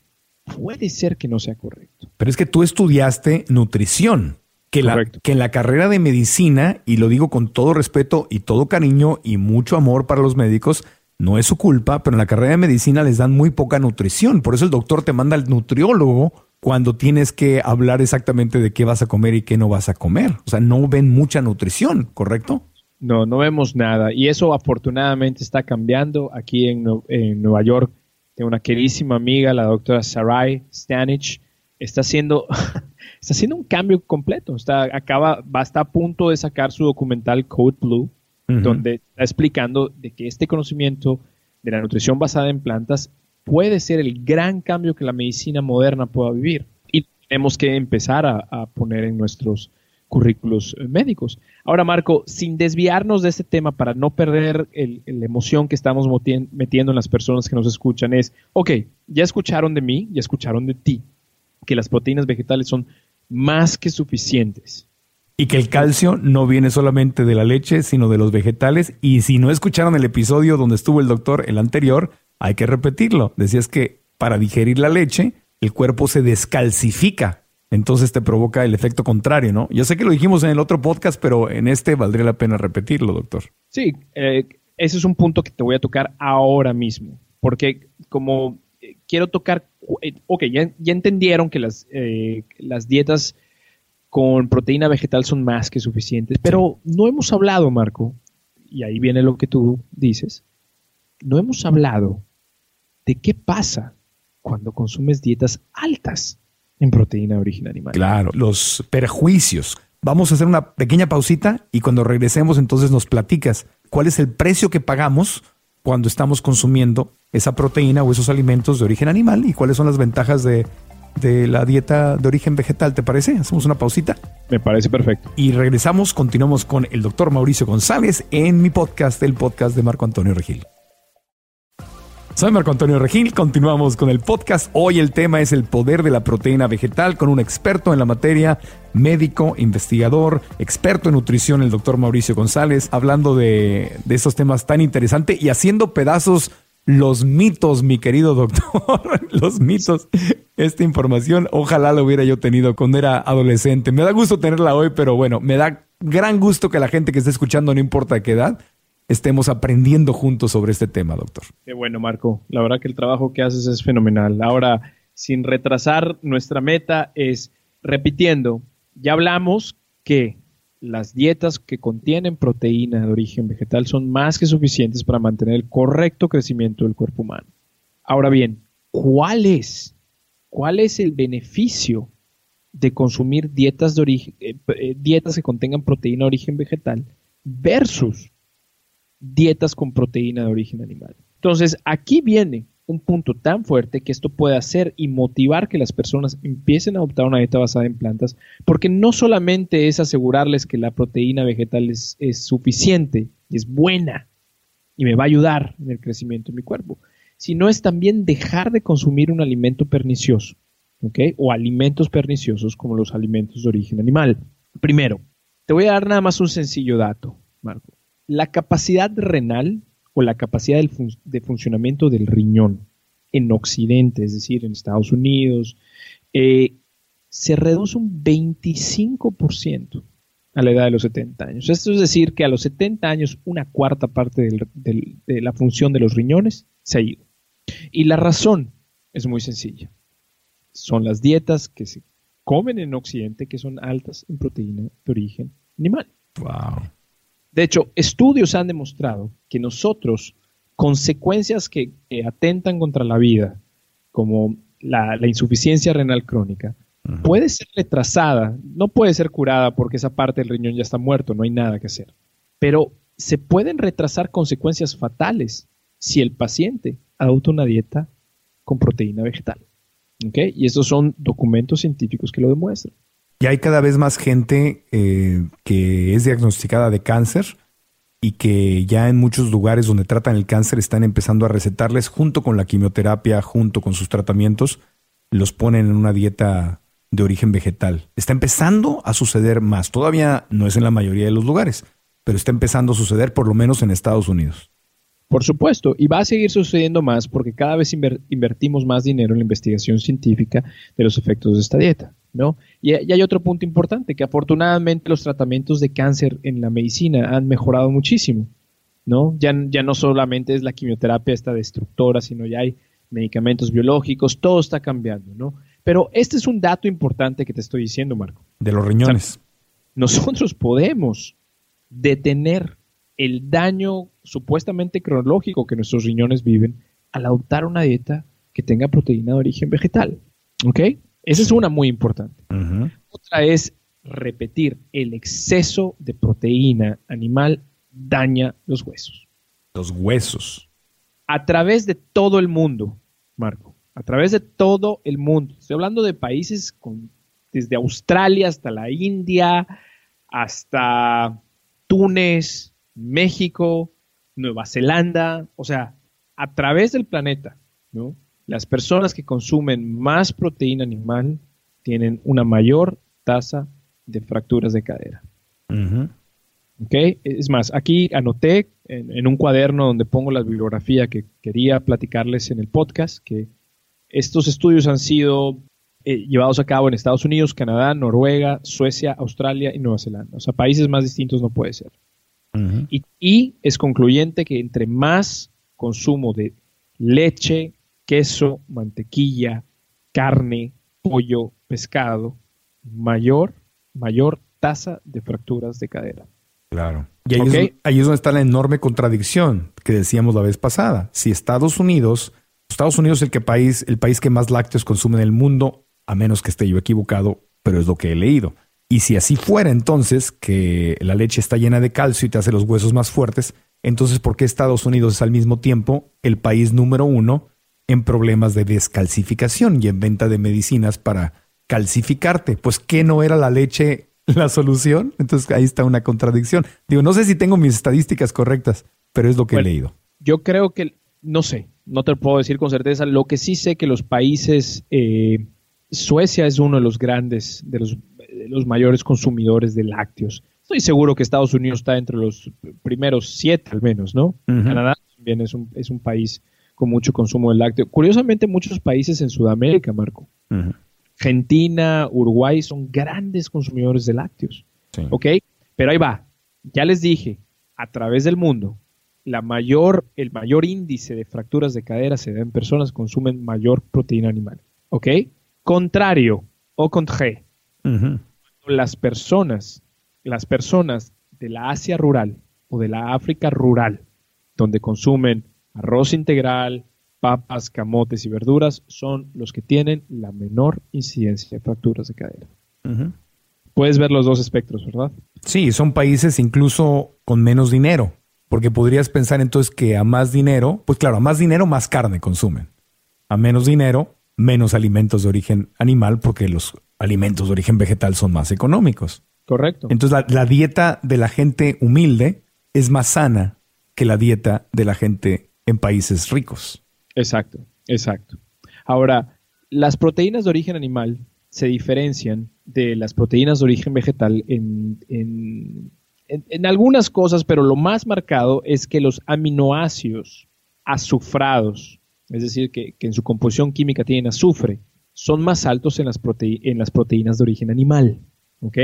puede ser que no sea correcto. Pero es que tú estudiaste nutrición que, la, que en la carrera de medicina, y lo digo con todo respeto y todo cariño y mucho amor para los médicos, no es su culpa, pero en la carrera de medicina les dan muy poca nutrición. Por eso el doctor te manda al nutriólogo cuando tienes que hablar exactamente de qué vas a comer y qué no vas a comer. O sea, no ven mucha nutrición, ¿correcto? No, no vemos nada. Y eso afortunadamente está cambiando aquí en, en Nueva York. Tengo una queridísima amiga, la doctora Sarai Stanich, está haciendo está haciendo un cambio completo. Está, acaba, va, está a punto de sacar su documental Code Blue, donde está explicando de que este conocimiento de la nutrición basada en plantas puede ser el gran cambio que la medicina moderna pueda vivir. Y tenemos que empezar a, poner en nuestros currículos eh, médicos. Ahora, Marco, sin desviarnos de este tema para no perder la emoción que estamos metiendo en las personas que nos escuchan, es, ok, ya escucharon de mí, ya escucharon de ti, que las proteínas vegetales son más que suficientes. Y que el calcio no viene solamente de la leche, sino de los vegetales. Y si no escucharon el episodio donde estuvo el doctor, el anterior, hay que repetirlo. Decías que para digerir la leche, el cuerpo se descalcifica. Entonces te provoca el efecto contrario, ¿no? Yo sé que lo dijimos en el otro podcast, pero en este valdría la pena repetirlo, doctor. Sí, eh, ese es un punto que te voy a tocar ahora mismo. Porque como eh, quiero tocar eh, ok, ya, entendieron que las, eh, las dietas con proteína vegetal son más que suficientes, pero no hemos hablado, Marco, y ahí viene lo que tú dices, no hemos hablado de qué pasa cuando consumes dietas altas en proteína de origen animal. Claro, los perjuicios. Vamos a hacer una pequeña pausita y cuando regresemos entonces nos platicas cuál es el precio que pagamos cuando estamos consumiendo esa proteína o esos alimentos de origen animal y cuáles son las ventajas de, de la dieta de origen vegetal. ¿Te parece? Hacemos una pausita. Me parece perfecto. Y regresamos, continuamos con el doctor Mauricio González en mi podcast, el podcast de Marco Antonio Regil. Soy Marco Antonio Regil, continuamos con el podcast. Hoy el tema es el poder de la proteína vegetal con un experto en la materia, médico, investigador, experto en nutrición, el doctor Mauricio González, hablando de, estos temas tan interesantes y haciendo pedazos los mitos, mi querido doctor, los mitos. Esta información, ojalá la hubiera yo tenido cuando era adolescente. Me da gusto tenerla hoy, pero bueno, me da gran gusto que la gente que esté escuchando, no importa qué edad, estemos aprendiendo juntos sobre este tema, doctor. Qué bueno, Marco. La verdad que el trabajo que haces es fenomenal. Ahora, sin retrasar, nuestra meta es, repitiendo, ya hablamos que las dietas que contienen proteína de origen vegetal son más que suficientes para mantener el correcto crecimiento del cuerpo humano. Ahora bien, ¿cuál es, cuál es el beneficio de consumir dietas, de origen, eh, eh, dietas que contengan proteína de origen vegetal versus dietas con proteína de origen animal. Entonces, aquí viene un punto tan fuerte que esto puede hacer y motivar que las personas empiecen a adoptar una dieta basada en plantas, porque no solamente es asegurarles que la proteína vegetal es, suficiente es buena y me va a ayudar en el crecimiento de mi cuerpo, sino es también dejar de consumir un alimento pernicioso, ¿ok? O alimentos perniciosos como los alimentos de origen animal. Primero, te voy a dar nada más un sencillo dato, Marco la capacidad renal o la capacidad de funcionamiento del riñón en Occidente, es decir, en Estados Unidos, eh, se reduce un 25% a la edad de los 70 años. Esto es decir, que a los 70 años una cuarta parte de la función de los riñones se ha ido. Y la razón es muy sencilla. Son las dietas que se comen en Occidente que son altas en proteína de origen animal. Wow. De hecho, estudios han demostrado que nosotros, consecuencias que, atentan contra la vida, como la, insuficiencia renal crónica, puede ser retrasada, no puede ser curada porque esa parte del riñón ya está muerto, no hay nada que hacer. Pero se pueden retrasar consecuencias fatales si el paciente adopta una dieta con proteína vegetal. Y estos son documentos científicos que lo demuestran. Y hay cada vez más gente eh, que es diagnosticada de cáncer y que ya en muchos lugares donde tratan el cáncer están empezando a recetarles junto con la quimioterapia, junto con sus tratamientos, los ponen en una dieta de origen vegetal. Está empezando a suceder más. Todavía no es en la mayoría de los lugares, pero está empezando a suceder por lo menos en Estados Unidos. Por supuesto, y va a seguir sucediendo más porque cada vez invertimos más dinero en la investigación científica de los efectos de esta dieta. ¿No? Y, hay otro punto importante, que afortunadamente los tratamientos de cáncer en la medicina han mejorado muchísimo, ¿no? Ya, ya no solamente es la quimioterapia esta destructora, sino ya hay medicamentos biológicos, todo está cambiando, ¿no? Pero este es un dato importante que te estoy diciendo, Marco. De los riñones. nosotros podemos detener el daño supuestamente cronológico que nuestros riñones viven al adoptar una dieta que tenga proteína de origen vegetal. ¿Ok? Esa es una muy importante. Otra es repetir, el exceso de proteína animal daña los huesos. Los huesos. A través de todo el mundo, Marco, a través de todo el mundo. Estoy hablando de países con, desde Australia hasta la India, hasta Túnez, México, Nueva Zelanda, o sea, a través del planeta, ¿no? Las personas que consumen más proteína animal tienen una mayor tasa de fracturas de cadera. Es más, aquí anoté en, un cuaderno donde pongo la bibliografía que quería platicarles en el podcast, que estos estudios han sido eh, llevados a cabo en Estados Unidos, Canadá, Noruega, Suecia, Australia y Nueva Zelanda. O sea, países más distintos no puede ser. y es concluyente que entre más consumo de leche, queso, mantequilla, carne, pollo, pescado, mayor, mayor tasa de fracturas de cadera. Claro. Y ahí, es, ahí, es, donde está la enorme contradicción que decíamos la vez pasada. Si Estados Unidos, Estados Unidos es el, que país, el país que más lácteos consume en el mundo, a menos que esté yo equivocado, pero es lo que he leído. Y si así fuera entonces, que la leche está llena de calcio y te hace los huesos más fuertes, entonces ¿por qué Estados Unidos es al mismo tiempo el país número uno en problemas de descalcificación y en venta de medicinas para calcificarte? Pues ¿qué no era la leche la solución? Entonces ahí está una contradicción. Digo, no sé si tengo mis estadísticas correctas, pero es lo que he leído. Yo creo que, no sé, no te lo puedo decir con certeza. Lo que sí sé que los países, eh, Suecia es uno de los grandes, de los, los, mayores consumidores de lácteos. Estoy seguro que Estados Unidos está entre los primeros siete al menos, ¿no? Canadá también es un, es un país con mucho consumo de lácteo. Curiosamente, muchos países en Sudamérica, Marco. Argentina, Uruguay son grandes consumidores de lácteos. ¿Ok? Pero ahí va. Ya les dije, a través del mundo, la mayor, el mayor índice de fracturas de cadera se da en personas que consumen mayor proteína animal. ¿Ok? Contrario o contra las personas, las personas de la Asia rural o de la África rural, donde consumen arroz integral, papas, camotes y verduras, son los que tienen la menor incidencia de fracturas de cadera. Puedes ver los dos espectros, ¿verdad? Sí, son países incluso con menos dinero. Porque podrías pensar entonces que a más dinero, pues claro, a más dinero más carne consumen. A menos dinero, menos alimentos de origen animal, porque los alimentos de origen vegetal son más económicos. Correcto. Entonces la, dieta de la gente humilde es más sana que la dieta de la gente en países ricos. Exacto, exacto. Ahora, las proteínas de origen animal se diferencian de las proteínas de origen vegetal en, en, algunas cosas, pero lo más marcado es que los aminoácidos azufrados, es decir, que, en su composición química tienen azufre, son más altos en las, en las proteínas de origen animal. ¿Ok?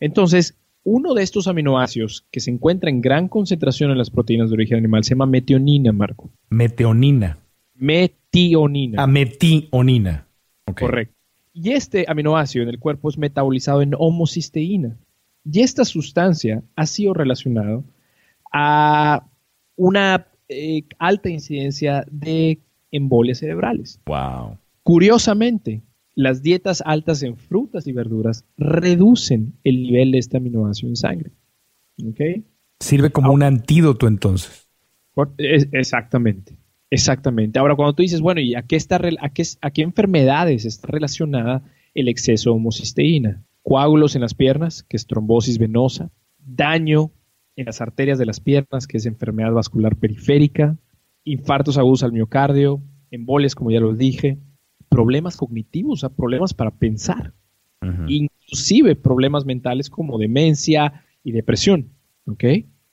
Entonces, uno de estos aminoácidos que se encuentra en gran concentración en las proteínas de origen animal se llama metionina, Marco. Metionina. Metionina. Ah, metionina. Correcto. Y este aminoácido en el cuerpo es metabolizado en homocisteína. Y esta sustancia ha sido relacionada a una eh, alta incidencia de embolias cerebrales. Wow. Curiosamente, las dietas altas en frutas y verduras reducen el nivel de este aminoácido en sangre. Sirve como un antídoto entonces. Exactamente, exactamente. Ahora, cuando tú dices, bueno, ¿y a qué, está, a qué, a qué enfermedades está relacionada el exceso de homocisteína? coágulos en las piernas, que es trombosis venosa, daño en las arterias de las piernas, que es enfermedad vascular periférica, infartos agudos al miocardio, embolias, como ya lo dije, problemas cognitivos, o problemas para pensar, inclusive problemas mentales como demencia y depresión. ¿Ok?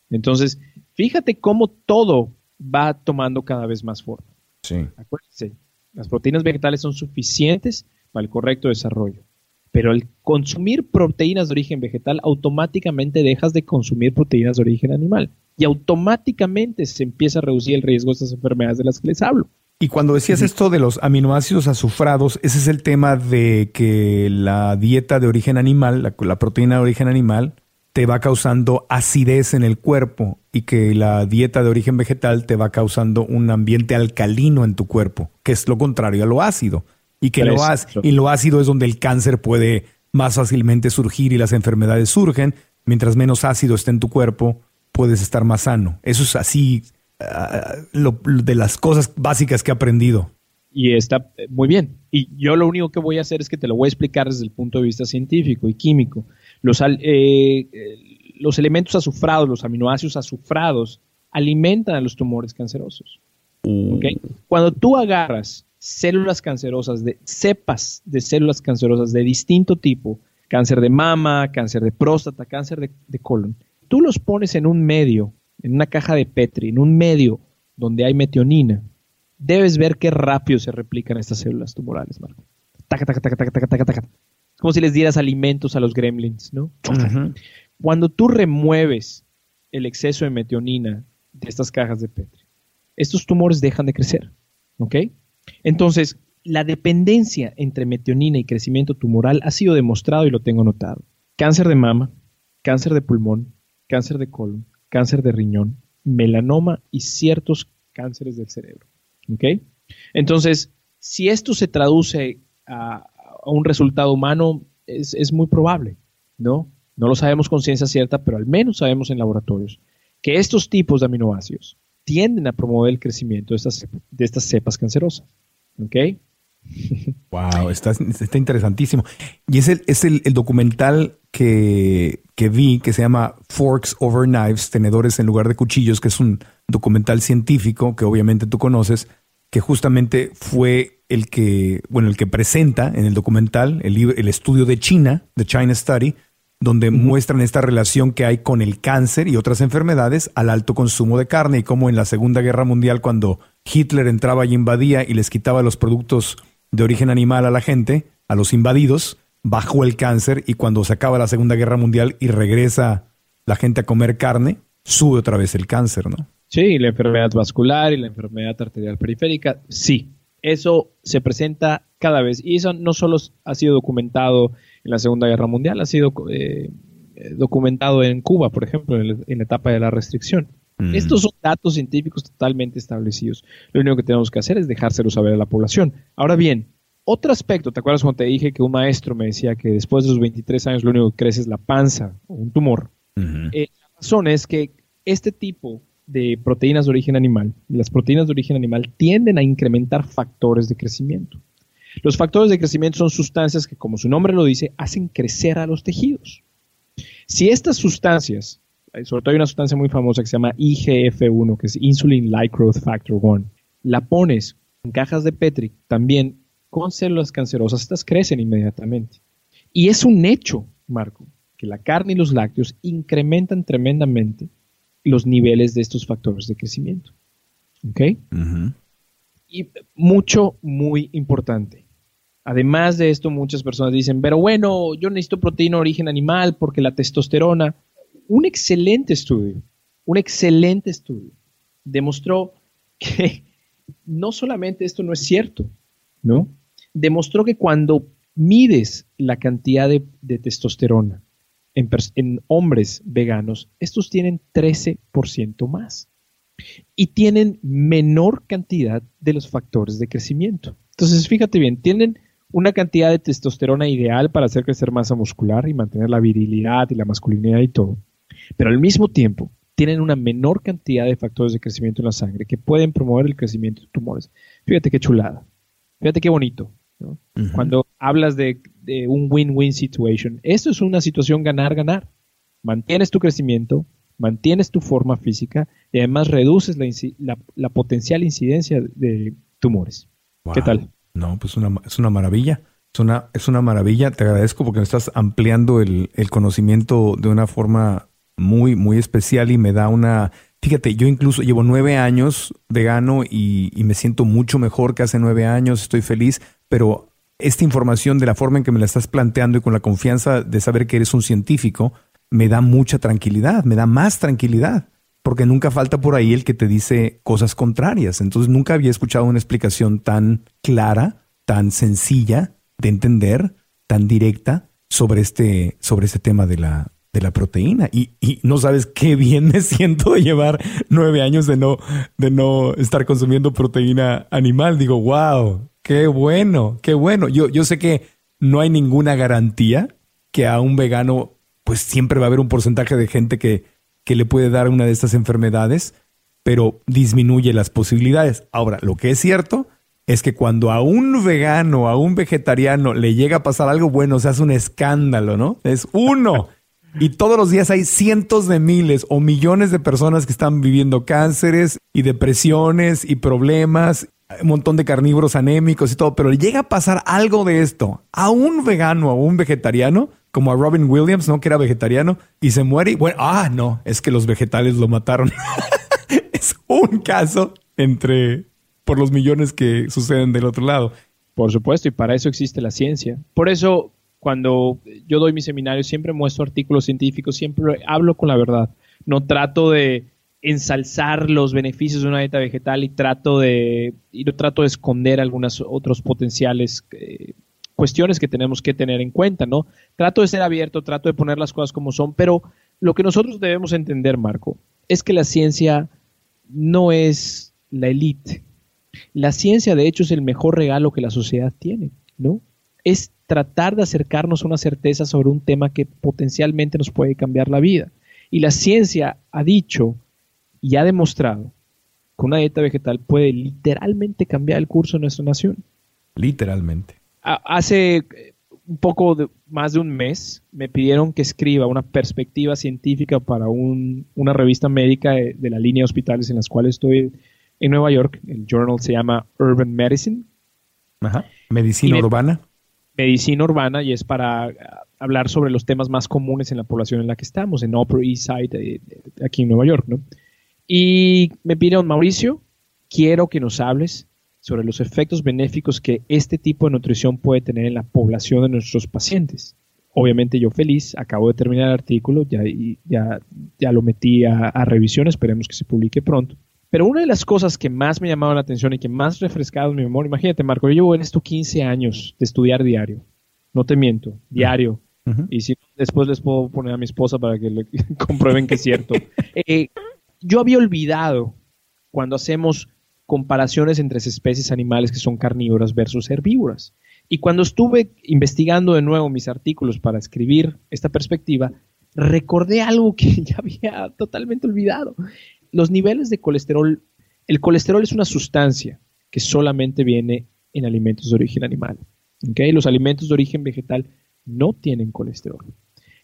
Entonces, fíjate cómo todo va tomando cada vez más forma. Sí. Acuérdense, las proteínas vegetales son suficientes para el correcto desarrollo. Pero al consumir proteínas de origen vegetal, automáticamente dejas de consumir proteínas de origen animal. Y automáticamente se empieza a reducir el riesgo de estas enfermedades de las que les hablo. Y cuando decías esto de los aminoácidos azufrados, ese es el tema de que la dieta de origen animal, la, proteína de origen animal, te va causando acidez en el cuerpo y que la dieta de origen vegetal te va causando un ambiente alcalino en tu cuerpo, que es lo contrario a lo ácido y que lo, y lo ácido es donde el cáncer puede más fácilmente surgir y las enfermedades surgen. Mientras menos ácido esté en tu cuerpo, puedes estar más sano. Eso es así ah, de las cosas básicas que he aprendido. Y está eh, muy bien. Y yo lo único que voy a hacer es que te lo voy a explicar desde el punto de vista científico y químico. Los, eh, eh, los elementos azufrados, los aminoácidos azufrados, alimentan a los tumores cancerosos. Mm. Cuando tú agarras células cancerosas, de cepas de células cancerosas de distinto tipo, cáncer de mama, cáncer de próstata, cáncer de, colon, tú los pones en un medio, en una caja de Petri, en un medio donde hay metionina, debes ver qué rápido se replican estas células tumorales, Marco. Taca, taca, taca, taca, taca, taca, Como si les dieras alimentos a los gremlins, ¿no? Cuando tú remueves el exceso de metionina de estas cajas de Petri, estos tumores dejan de crecer, ¿ok? Entonces, la dependencia entre metionina y crecimiento tumoral ha sido demostrado y lo tengo notado. Cáncer de mama, cáncer de pulmón, cáncer de colon, cáncer de riñón, melanoma y ciertos cánceres del cerebro. Entonces, si esto se traduce a, un resultado humano, es, muy probable, ¿no? No lo sabemos con ciencia cierta, pero al menos sabemos en laboratorios que estos tipos de aminoácidos tienden a promover el crecimiento de estas, de estas cepas cancerosas. Wow, está, está interesantísimo. Y es el, es el, documental que, que, vi que se llama Forks Over Knives, tenedores en lugar de cuchillos, que es un documental científico que obviamente tú conoces, que justamente fue el que, bueno, el que presenta en el documental el, el estudio de China, The China Study, donde muestran esta relación que hay con el cáncer y otras enfermedades al alto consumo de carne y cómo en la Segunda Guerra Mundial cuando Hitler entraba y invadía y les quitaba los productos de origen animal a la gente, a los invadidos, bajó el cáncer y cuando se acaba la Segunda Guerra Mundial y regresa la gente a comer carne, sube otra vez el cáncer, ¿no? Sí, la enfermedad vascular y la enfermedad arterial periférica, sí. Eso se presenta cada vez y eso no solo ha sido documentado en la Segunda Guerra Mundial, ha sido eh, documentado en Cuba, por ejemplo, en, la etapa de la restricción. Mm. Estos son datos científicos totalmente establecidos. Lo único que tenemos que hacer es dejárselo saber a la población. Ahora bien, otro aspecto, ¿te acuerdas cuando te dije que un maestro me decía que después de sus 23 años lo único que crece es la panza o un tumor? Eh, la razón es que este tipo de proteínas de origen animal, las proteínas de origen animal tienden a incrementar factores de crecimiento. Los factores de crecimiento son sustancias que, como su nombre lo dice, hacen crecer a los tejidos. Si estas sustancias sobre todo hay una sustancia muy famosa que se llama IGF-1, que es Insulin Like Growth Factor 1. La pones en cajas de Petri también con células cancerosas, estas crecen inmediatamente. Y es un hecho, Marco, que la carne y los lácteos incrementan tremendamente los niveles de estos factores de crecimiento. ¿Ok? Y mucho, muy importante. Además de esto, muchas personas dicen, pero bueno, yo necesito proteína de origen animal porque la testosterona un excelente estudio, un excelente estudio, demostró que no solamente esto no es cierto, ¿no? Demostró que cuando mides la cantidad de, testosterona en, hombres veganos, estos tienen 13% más y tienen menor cantidad de los factores de crecimiento. Entonces, fíjate bien, tienen una cantidad de testosterona ideal para hacer crecer masa muscular y mantener la virilidad y la masculinidad y todo pero al mismo tiempo tienen una menor cantidad de factores de crecimiento en la sangre que pueden promover el crecimiento de tumores. Fíjate qué chulada, fíjate qué bonito. Cuando hablas de, un win-win situation, esto es una situación ganar-ganar. Mantienes tu crecimiento, mantienes tu forma física y además reduces la, potencial incidencia de tumores. ¿Qué tal? No, pues una, es una maravilla. Es una, es una maravilla. Te agradezco porque me estás ampliando el, el conocimiento de una forma muy, muy especial y me da una... Fíjate, yo incluso llevo nueve años de gano y, y me siento mucho mejor que hace nueve años, estoy feliz, pero esta información de la forma en que me la estás planteando y con la confianza de saber que eres un científico, me da mucha tranquilidad, me da más tranquilidad, porque nunca falta por ahí el que te dice cosas contrarias. Entonces nunca había escuchado una explicación tan clara, tan sencilla de entender, tan directa sobre este, sobre este tema de la, de la proteína. Y, y, no sabes qué bien me siento de llevar nueve años de no, de no estar consumiendo proteína animal. Digo, wow, qué bueno, qué bueno. Yo, yo sé que no hay ninguna garantía que a un vegano, pues siempre va a haber un porcentaje de gente que, que le puede dar una de estas enfermedades, pero disminuye las posibilidades. Ahora, lo que es cierto es que cuando a un vegano, a un vegetariano le llega a pasar algo bueno, se hace un escándalo, ¿no? Es uno. Y todos los días hay cientos de miles o millones de personas que están viviendo cánceres y depresiones y problemas, un montón de carnívoros anémicos y todo, pero llega a pasar algo de esto a un vegano o un vegetariano, como a Robin Williams, ¿no? Que era vegetariano y se muere y bueno, ah, no, es que los vegetales lo mataron. es un caso entre por los millones que suceden del otro lado. Por supuesto, y para eso existe la ciencia. Por eso cuando yo doy mi seminario siempre muestro artículos científicos, siempre hablo con la verdad. No trato de ensalzar los beneficios de una dieta vegetal y trato de y trato de esconder algunas otros potenciales eh, cuestiones que tenemos que tener en cuenta, ¿no? Trato de ser abierto, trato de poner las cosas como son, pero lo que nosotros debemos entender, Marco, es que la ciencia no es la élite. La ciencia, de hecho, es el mejor regalo que la sociedad tiene, ¿no? Es tratar de acercarnos a una certeza sobre un tema que potencialmente nos puede cambiar la vida. Y la ciencia ha dicho y ha demostrado que una dieta vegetal puede literalmente cambiar el curso de nuestra nación. Literalmente. Hace un poco de, más de un mes me pidieron que escriba una perspectiva científica para una revista médica de, la línea de hospitales en las cuales estoy en Nueva York. El journal se llama Urban Medicine. Ajá. Medicina urbana. Medicina urbana y es para hablar sobre los temas más comunes en la población en la que estamos, en Upper East Side, aquí en Nueva York, ¿no? Y me pidieron, Mauricio, quiero que nos hables sobre los efectos benéficos que este tipo de nutrición puede tener en la población de nuestros pacientes. Obviamente yo feliz, acabo de terminar el artículo, ya, ya, ya lo metí a revisión, esperemos que se publique pronto. Pero una de las cosas que más me llamaba la atención y que más refrescado en mi memoria, imagínate Marco, yo llevo en esto 15 años de estudiar diario, no te miento, diario. Y si después les puedo poner a mi esposa para que le comprueben que es cierto. Eh, yo había olvidado cuando hacemos comparaciones entre especies animales que son carnívoras versus herbívoras. Y cuando estuve investigando de nuevo mis artículos para escribir esta perspectiva, recordé algo que ya había totalmente olvidado. Los niveles de colesterol, el colesterol es una sustancia que solamente viene en alimentos de origen animal. Los alimentos de origen vegetal no tienen colesterol.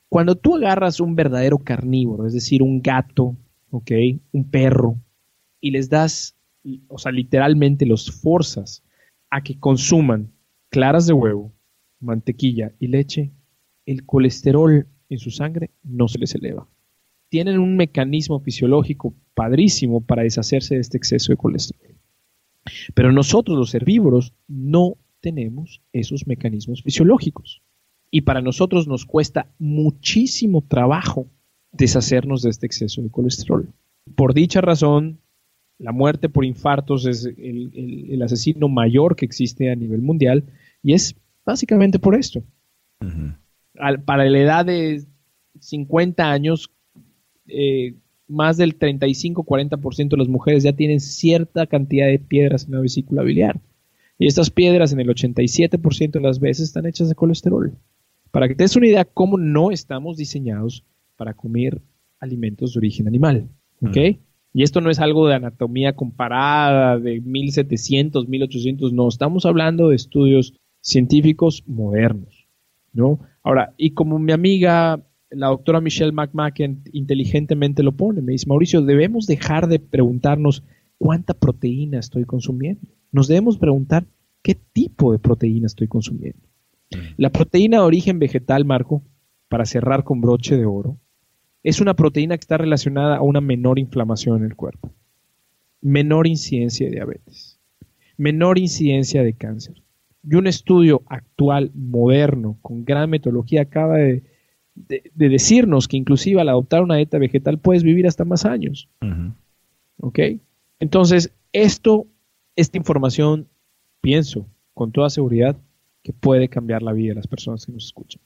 Cuando tú agarras un verdadero carnívoro, es decir, un gato, un perro, y les das, o sea, literalmente los forzas a que consuman claras de huevo, mantequilla y leche, el colesterol en su sangre no se les eleva. Tienen un mecanismo fisiológico padrísimo para deshacerse de este exceso de colesterol. Pero nosotros los herbívoros no tenemos esos mecanismos fisiológicos. Y para nosotros nos cuesta muchísimo trabajo deshacernos de este exceso de colesterol. Por dicha razón, la muerte por infartos es el, asesino mayor que existe a nivel mundial y es básicamente por esto. para la edad de 50 años, eh, más del 35-40% de las mujeres ya tienen cierta cantidad de piedras en la vesícula biliar. Y estas piedras en el 87% de las veces están hechas de colesterol. Para que te des una idea cómo no estamos diseñados para comer alimentos de origen animal. ¿Ok? Y esto no es algo de anatomía comparada de 1700, 1800, no, estamos hablando de estudios científicos modernos, ¿no? Ahora, y como mi amiga, la doctora Michelle McMacken, inteligentemente lo pone, me dice, Mauricio, debemos dejar de preguntarnos cuánta proteína estoy consumiendo. Nos debemos preguntar qué tipo de proteína estoy consumiendo. Mm. La proteína de origen vegetal, Marco, para cerrar con broche de oro, es una proteína que está relacionada a una menor inflamación en el cuerpo, menor incidencia de diabetes, menor incidencia de cáncer. Y un estudio actual, moderno, con gran metodología, acaba de, decirnos que inclusive al adoptar una dieta vegetal puedes vivir hasta más años. ¿Ok? Entonces, esto, esta información, pienso con toda seguridad que puede cambiar la vida de las personas que nos escuchan.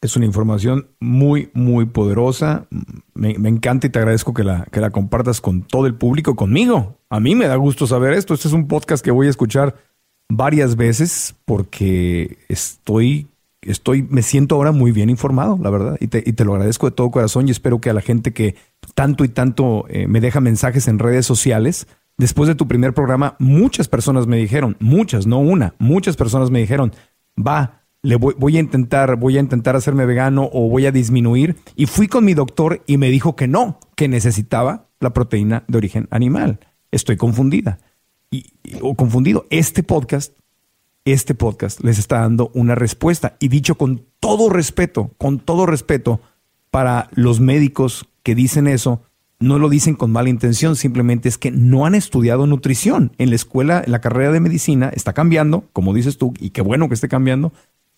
Es una información muy, muy poderosa. Me, encanta y te agradezco que la, que la compartas con todo el público, conmigo. A mí me da gusto saber esto. Este es un podcast que voy a escuchar varias veces porque estoy, estoy, me siento ahora muy bien informado, la verdad. Y te, lo agradezco de todo corazón y espero que a la gente que tanto y tanto eh, me deja mensajes en redes sociales, después de tu primer programa, muchas personas me dijeron, muchas, no una, muchas personas me dijeron, va, le voy, a intentar, voy a intentar hacerme vegano o voy a disminuir. Y fui con mi doctor y me dijo que no, que necesitaba la proteína de origen animal. Estoy confundida. Y, o confundido. Este podcast, este podcast les está dando una respuesta. Y dicho con todo respeto, con todo respeto para los médicos que dicen eso, no lo dicen con mala intención, simplemente es que no han estudiado nutrición. En la escuela, en la carrera de medicina está cambiando, como dices tú, y qué bueno que esté cambiando,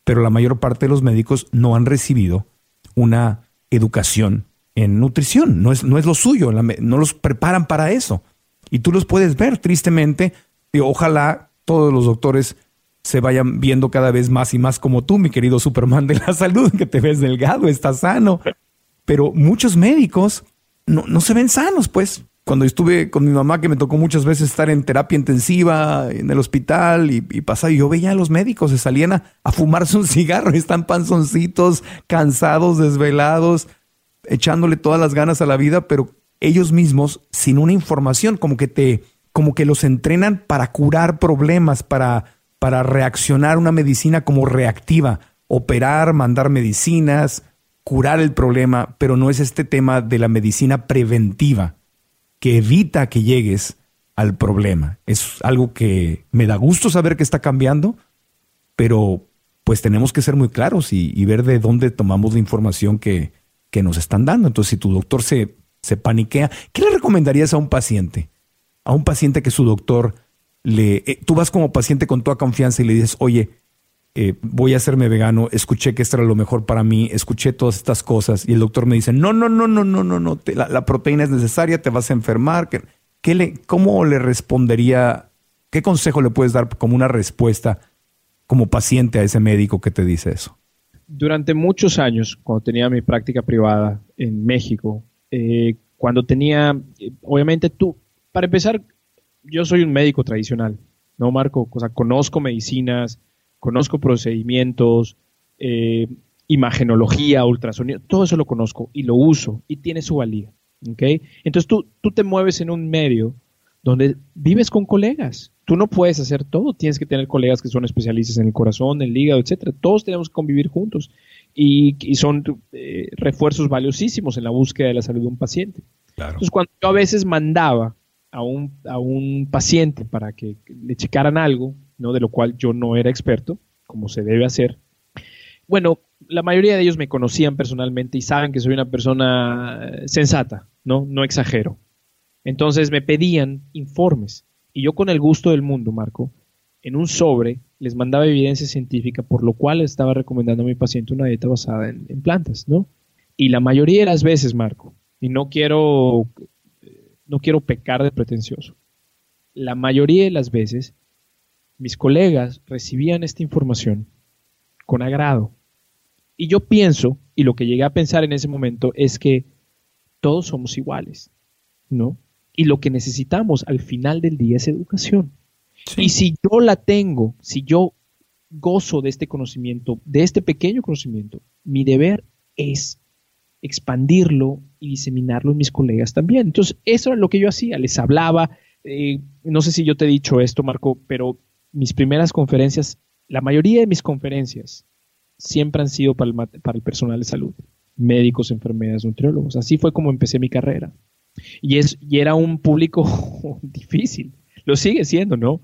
pero la mayor parte de los médicos no han recibido una educación en nutrición. No es, no es lo suyo, no los preparan para eso. Y tú los puedes ver, tristemente. Y ojalá todos los doctores se vayan viendo cada vez más y más como tú, mi querido Superman de la salud, que te ves delgado, estás sano. Pero muchos médicos no, se ven sanos, pues. cuando estuve con mi mamá, que me tocó muchas veces estar en terapia intensiva, en el hospital y, y pasaba, y yo veía a los médicos, se salían a, a fumarse un cigarro, están panzoncitos, cansados, desvelados, echándole todas las ganas a la vida, pero ellos mismos sin una información, como que te, como que los entrenan para curar problemas, para, para reaccionar una medicina como reactiva, operar, mandar medicinas, curar el problema, pero no es este tema de la medicina preventiva que evita que llegues al problema. Es algo que me da gusto saber que está cambiando, pero pues tenemos que ser muy claros y, ver de dónde tomamos la información que, que, nos están dando. Entonces, si tu doctor se, se paniquea, ¿qué le recomendarías a un paciente? A un paciente que su doctor le... Eh, tú vas como paciente con toda confianza y le dices, oye, eh, voy a hacerme vegano, escuché que esto era lo mejor para mí, escuché todas estas cosas y el doctor me dice, no, no, no, no, no, no, no, la, proteína es necesaria, te vas a enfermar. ¿Qué, ¿Cómo le respondería, qué consejo le puedes dar como una respuesta como paciente a ese médico que te dice eso? Durante muchos años, cuando tenía mi práctica privada en México, eh, cuando tenía, obviamente tú, para empezar, yo soy un médico tradicional, ¿no, Marco? O sea, conozco medicinas, conozco procedimientos, eh, imagenología, ultrasonido, todo eso lo conozco y lo uso y tiene su valía. ¿okay? Entonces tú, tú te mueves en un medio donde vives con colegas. Tú no puedes hacer todo, tienes que tener colegas que son especialistas en el corazón, en el hígado, etcétera. Todos tenemos que convivir juntos y, y son eh, refuerzos valiosísimos en la búsqueda de la salud de un paciente. Claro. Entonces, cuando yo a veces mandaba a un, a un paciente para que le checaran algo, ¿no? de lo cual yo no era experto, como se debe hacer. Bueno, la mayoría de ellos me conocían personalmente y saben que soy una persona sensata, ¿no? No exagero. Entonces me pedían informes y yo con el gusto del mundo, Marco, en un sobre les mandaba evidencia científica por lo cual estaba recomendando a mi paciente una dieta basada en, en plantas, ¿no? Y la mayoría de las veces, Marco, y no quiero, no quiero pecar de pretencioso, la mayoría de las veces mis colegas recibían esta información con agrado. Y yo pienso, y lo que llegué a pensar en ese momento es que todos somos iguales, ¿no? Y lo que necesitamos al final del día es educación. Sí. Y si yo la tengo, si yo gozo de este conocimiento, de este pequeño conocimiento, mi deber es expandirlo y diseminarlo en mis colegas también. Entonces, eso era lo que yo hacía, les hablaba, eh, no sé si yo te he dicho esto, Marco, pero mis primeras conferencias, la mayoría de mis conferencias siempre han sido para el, personal de salud, médicos, enfermeras, nutriólogos. Así fue como empecé mi carrera. Y, es, y era un público difícil. Lo sigue siendo, ¿no?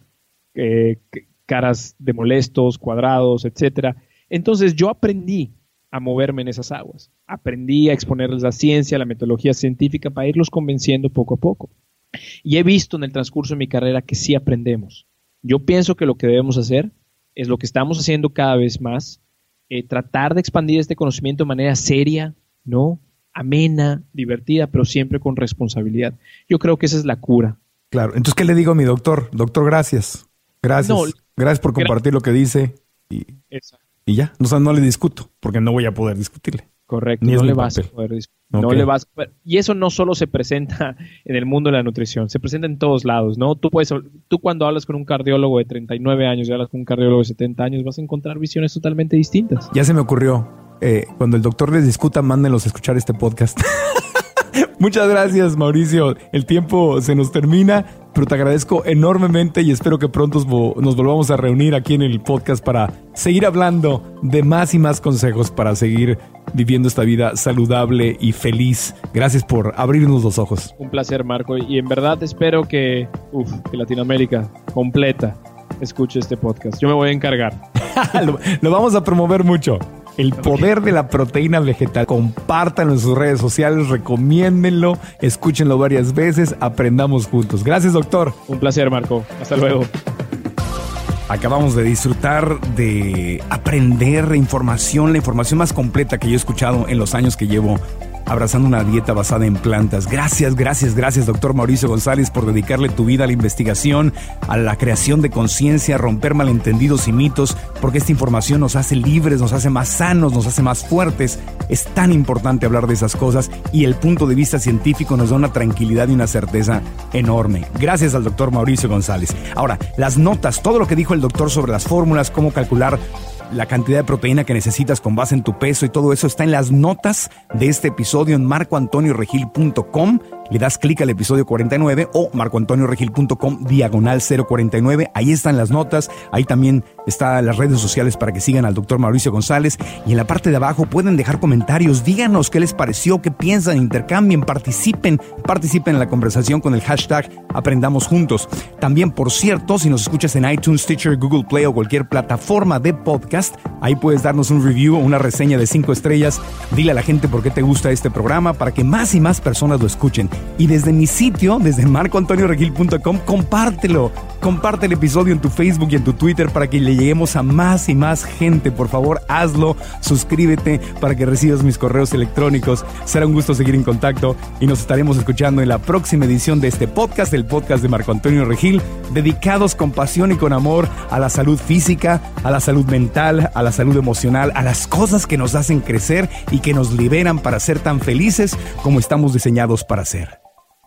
Eh, caras de molestos, cuadrados, etcétera. Entonces yo aprendí a moverme en esas aguas. Aprendí a exponerles la ciencia, la metodología científica para irlos convenciendo poco a poco. Y he visto en el transcurso de mi carrera que sí aprendemos. Yo pienso que lo que debemos hacer es lo que estamos haciendo cada vez más, eh, tratar de expandir este conocimiento de manera seria, ¿no? Amena, divertida, pero siempre con responsabilidad. Yo creo que esa es la cura. Claro. Entonces, ¿qué le digo a mi doctor? Doctor, gracias. Gracias. No, gracias por compartir lo que dice. Y, y ya. O sea, no le discuto, porque no voy a poder discutirle. Correcto, Ni no le vas papel. a poder discutir. Okay. No le vas a poder. Y eso no solo se presenta en el mundo de la nutrición, se presenta en todos lados, ¿no? Tú puedes, tú cuando hablas con un cardiólogo de 39 años y hablas con un cardiólogo de 70 años, vas a encontrar visiones totalmente distintas. Ya se me ocurrió. Eh, cuando el doctor les discuta, mándenlos a escuchar este podcast. Muchas gracias, Mauricio. El tiempo se nos termina, pero te agradezco enormemente y espero que pronto nos volvamos a reunir aquí en el podcast para seguir hablando de más y más consejos para seguir viviendo esta vida saludable y feliz. Gracias por abrirnos los ojos. Un placer, Marco. Y en verdad espero que, uf, que Latinoamérica completa escuche este podcast. Yo me voy a encargar. lo, lo vamos a promover mucho. El poder de la proteína vegetal. Compártanlo en sus redes sociales, recomiéndenlo, escúchenlo varias veces, aprendamos juntos. Gracias, doctor. Un placer, Marco. Hasta luego. Acabamos de disfrutar de aprender información, la información más completa que yo he escuchado en los años que llevo abrazando una dieta basada en plantas. Gracias, gracias, gracias, doctor Mauricio González, por dedicarle tu vida a la investigación, a la creación de conciencia, a romper malentendidos y mitos, porque esta información nos hace libres, nos hace más sanos, nos hace más fuertes Es tan importante hablar de esas cosas y el punto de vista científico nos da una tranquilidad y una certeza enorme. Gracias al doctor Mauricio González. Ahora, las notas, todo lo que dijo el doctor sobre las fórmulas, cómo calcular la cantidad de proteína que necesitas con base en tu peso y todo eso está en las notas de este episodio en marcoantonioregil.com le das clic al episodio 49 o marcoantonioregil.com diagonal 049. Ahí están las notas, ahí también están las redes sociales para que sigan al doctor Mauricio González. Y en la parte de abajo pueden dejar comentarios, díganos qué les pareció, qué piensan, intercambien, participen, participen en la conversación con el hashtag Aprendamos Juntos. También, por cierto, si nos escuchas en iTunes, Stitcher, Google Play o cualquier plataforma de podcast, ahí puedes darnos un review o una reseña de cinco estrellas. Dile a la gente por qué te gusta este programa para que más y más personas lo escuchen. Y desde mi sitio, desde marcoantonioregil.com, compártelo. Comparte el episodio en tu Facebook y en tu Twitter para que le lleguemos a más y más gente. Por favor, hazlo. Suscríbete para que recibas mis correos electrónicos. Será un gusto seguir en contacto y nos estaremos escuchando en la próxima edición de este podcast, el podcast de Marco Antonio Regil, dedicados con pasión y con amor a la salud física, a la salud mental, a la salud emocional, a las cosas que nos hacen crecer y que nos liberan para ser tan felices como estamos diseñados para ser.